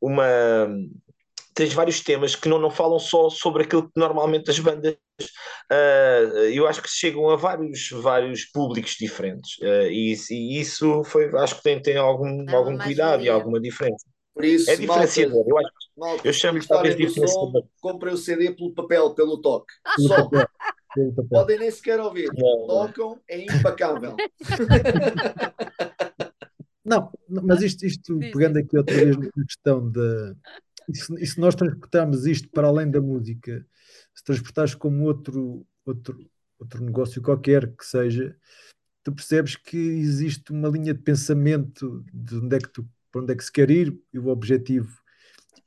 uma tens vários temas que não, não falam só sobre aquilo que normalmente as bandas uh, eu acho que chegam a vários, vários públicos diferentes uh, e, e, isso foi, acho que tem, tem algum, algum cuidado e alguma diferença. Por isso, é diferenciador, malta, eu, acho, eu chamo talvez diferenciador. Comprem o CD pelo papel, pelo toque. Só. Podem nem sequer ouvir. Não, Tocam, é impecável. Não, mas isto, isto pegando aqui outra vez na questão da, e se, e se nós transportarmos isto para além da música, se transportares como outro, outro, outro negócio qualquer que seja, tu percebes que existe uma linha de pensamento de onde é que tu, para onde é que se quer ir e o objetivo.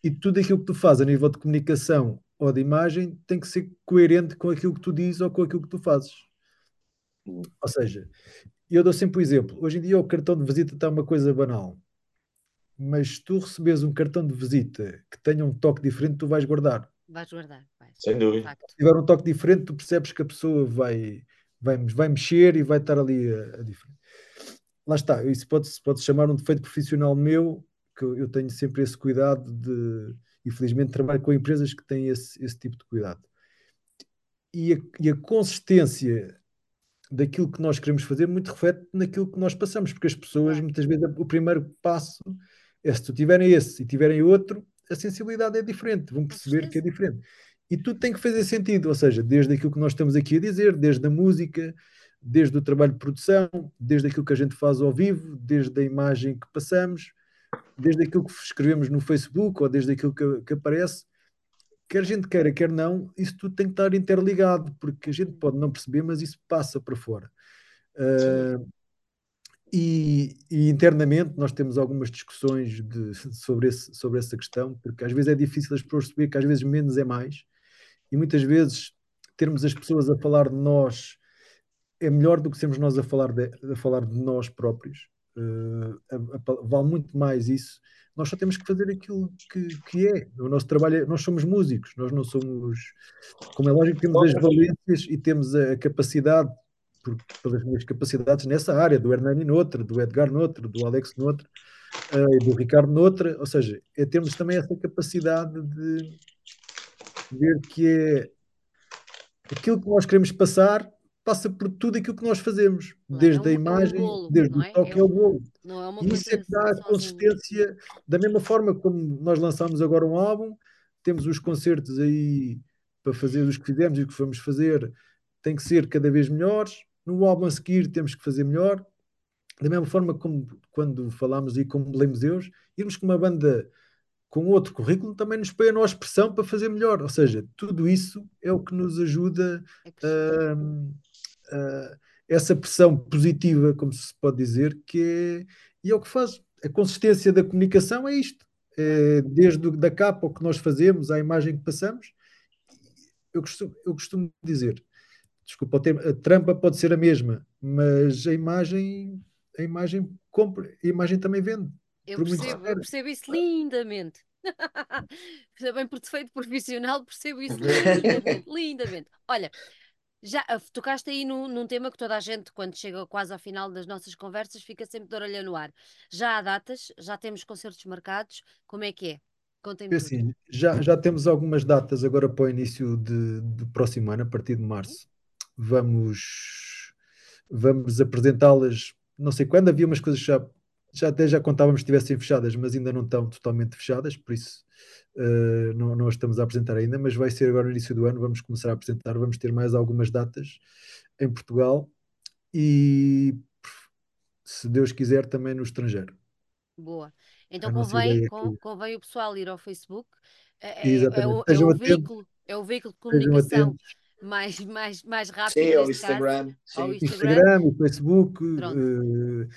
E tudo aquilo que tu fazes a nível de comunicação ou de imagem tem que ser coerente com aquilo que tu dizes ou com aquilo que tu fazes. Ou seja, eu dou sempre o um exemplo. Hoje em dia o cartão de visita está uma coisa banal mas se tu recebes um cartão de visita que tenha um toque diferente, tu vais guardar. Vais guardar, vais. Sem dúvida. Se tiver um toque diferente, tu percebes que a pessoa vai, vai, vai mexer e vai estar ali a, a diferente. Lá está, isso pode, pode chamar um defeito profissional meu, que eu tenho sempre esse cuidado de, e felizmente trabalho com empresas que têm esse, esse tipo de cuidado. E a, e a consistência daquilo que nós queremos fazer muito reflete naquilo que nós passamos, porque as pessoas, muitas vezes, o primeiro passo é se tu tiverem esse e tiverem outro, a sensibilidade é diferente, vão perceber que é diferente. E tudo tem que fazer sentido, ou seja, desde aquilo que nós estamos aqui a dizer, desde a música, desde o trabalho de produção, desde aquilo que a gente faz ao vivo, desde a imagem que passamos, desde aquilo que escrevemos no Facebook ou desde aquilo que, que aparece, quer a gente queira, quer não, isso tudo tem que estar interligado, porque a gente pode não perceber, mas isso passa para fora. Uh, e, e, internamente nós temos algumas discussões de, sobre, esse, sobre essa questão, porque às vezes é difícil as pessoas perceber que às vezes menos é mais, e muitas vezes termos as pessoas a falar de nós é melhor do que sermos nós a falar de, a falar de nós próprios. Uh, a, a, vale muito mais isso. Nós só temos que fazer aquilo que, que é. O nosso trabalho é, nós somos músicos, nós não somos, como é lógico, temos as valências e temos a, a capacidade por, pelas minhas capacidades nessa área, do Hernani noutra, do Edgar noutra, do Alex noutra, uh, do Ricardo noutra, ou seja, é termos também essa capacidade de ver que é aquilo que nós queremos passar passa por tudo aquilo que nós fazemos, não desde é, a imagem, é bolo, desde o é? toque é, o bolo. É e isso é que dá a consistência, da mesma forma como nós lançamos agora um álbum, temos os concertos aí para fazer os que fizemos e o que vamos fazer, tem que ser cada vez melhores, no álbum a seguir temos que fazer melhor. Da mesma forma como quando falamos e como Deus, irmos com uma banda com outro currículo também nos põe a nossa pressão para fazer melhor. Ou seja, tudo isso é o que nos ajuda a, a essa pressão positiva, como se pode dizer, que é, e é o que faz. A consistência da comunicação é isto. É, desde da capa o que nós fazemos, à imagem que passamos, eu costumo, eu costumo dizer, desculpa, a trampa pode ser a mesma, mas a imagem, a imagem compra, a imagem também vende. Eu percebo, eu percebo isso lindamente. Também por defeito profissional, percebo isso lindamente. lindamente. Olha, já ah, tocaste aí num, num, tema que toda a gente, quando chega quase ao final das nossas conversas, fica sempre de orelha no ar. Já há datas, já temos concertos marcados, como é que é? Contem-me. É assim, já, já temos algumas datas agora para o início de, do próximo ano, a partir de março vamos, vamos apresentá-las, não sei quando, havia umas coisas já, já até já contávamos que estivessem fechadas, mas ainda não estão totalmente fechadas, por isso uh, não, não as estamos a apresentar ainda, mas vai ser agora no início do ano, vamos começar a apresentar, vamos ter mais algumas datas em Portugal e se Deus quiser também no estrangeiro. Boa. Então convém, é convém o pessoal ir ao Facebook. É, é, é, o, é o veículo, é o veículo de comunicação mais, mais, mais rápido. Sim, ao Instagram. Sim. Ao Instagram. Instagram, o Facebook. Uh,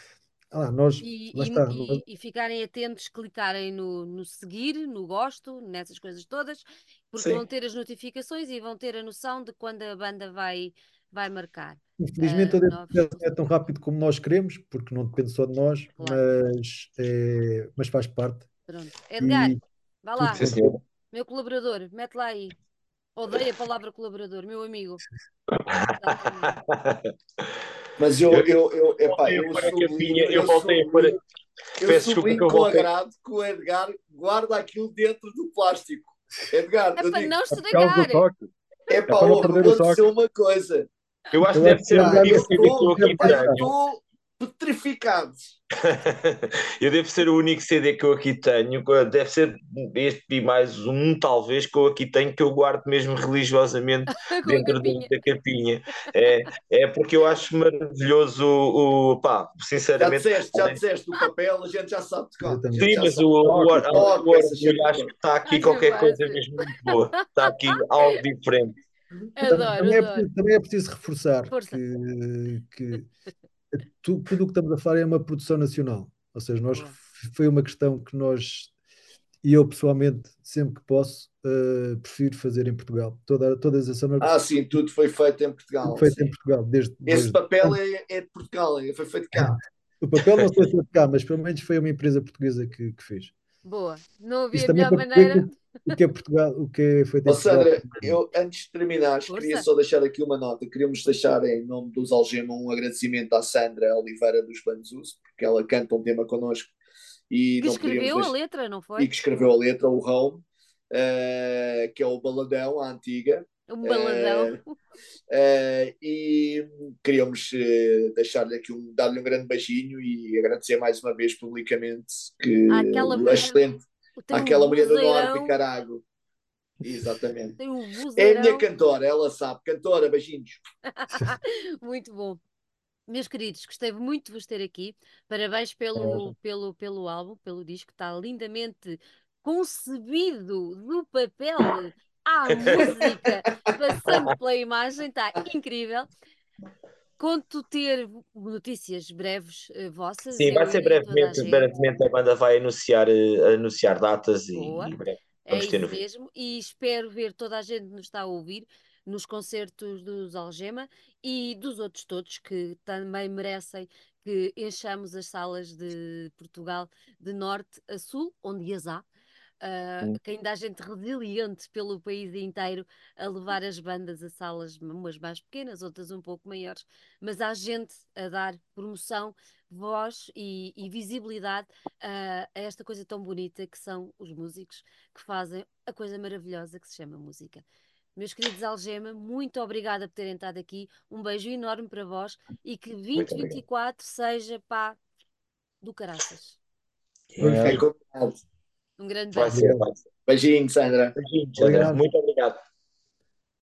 ah, nós, e, e, está, e, e, ficarem atentos, clicarem no, no seguir, no gosto, nessas coisas todas, porque Sim. vão ter as notificações e vão ter a noção de quando a banda vai, vai marcar. Infelizmente, uh, não é tão rápido como nós queremos, porque não depende só de nós, claro. mas, é, mas faz parte. Pronto. Edgar, vá lá. Meu colaborador, mete lá aí. Odeio a palavra colaborador, meu amigo. Mas eu, eu, eu, epá, eu, eu, sublinho, eu voltei para. Eu sublinho com agrado que o Edgar guarda aquilo dentro do plástico. Edgar, é eu para digo, não estragar. É para, vou dizer uma coisa. Eu acho que deve ser o único CD que eu aqui tenho. Estou petrificado. eu devo ser o único CD que eu aqui tenho. Deve ser este e mais um, talvez, que eu aqui tenho, que eu guardo mesmo religiosamente dentro da capinha. É, é porque eu acho maravilhoso o, o pá, sinceramente. Já disseste, já disseste, o papel a gente já sabe de cá. Sim, mas o, o, o, orgulho acho que está aqui qualquer coisa mesmo muito boa. Está aqui algo diferente. Adoro, também, adoro. É, também é preciso reforçar Força. que, que tudo o que estamos a falar é uma produção nacional. Ou seja, nós, foi uma questão que nós, e eu pessoalmente, sempre que posso, uh, prefiro fazer em Portugal. Toda, todas as zonas. Ah, sim, tudo foi feito em Portugal. feito sim. em Portugal. Desde, Esse desde... papel é, é, de Portugal, é, foi feito cá. o papel não foi feito cá, mas pelo menos foi uma empresa portuguesa que, que fez. Boa, não havia a melhor maneira. O que é Portugal, o que feito em oh, Sandra, eu antes de terminar, queria só deixar aqui uma nota. Queríamos deixar em nome dos Algema um agradecimento à Sandra Oliveira dos Banzus, porque ela canta um tema connosco. E que escreveu a letra, não foi? E que escreveu a letra, o Home, uh, que é o Baladão, a antiga. Um baladão. Uh, uh, e queríamos uh, deixar-lhe aqui um, dar-lhe um grande beijinho e agradecer mais uma vez publicamente que aquela mulher, excelente, aquela mulher do Norte, Carago. Exatamente. É a minha cantora, ela sabe. Cantora, beijinhos. muito bom. Meus queridos, gostei muito de vos ter aqui. Parabéns pelo, pelo, pelo álbum, pelo disco, está lindamente concebido do papel à música, passando pela imagem, está incrível. Conto ter notícias breves uh, vossas. Sim, vai ser brevemente, brevemente a banda vai anunciar, uh, anunciar datas e, e é isso mesmo, e espero ver toda a gente que nos está a ouvir nos concertos dos Algema e dos outros todos que também merecem que enchamos as salas de Portugal de norte a sul, onde as há, Uh, que ainda há gente resiliente pelo país inteiro a levar as bandas a salas, umas mais pequenas, outras um pouco maiores, mas há gente a dar promoção, voz e, e visibilidade uh, a esta coisa tão bonita que são os músicos que fazem a coisa maravilhosa que se chama música. Meus queridos Algema, muito obrigada por terem estado aqui. Um beijo enorme para vós e que 2024 seja pá do caraças. É. Um grande beijo. Beijinho, Sandra. Beijinho, Sandra. Muito obrigado.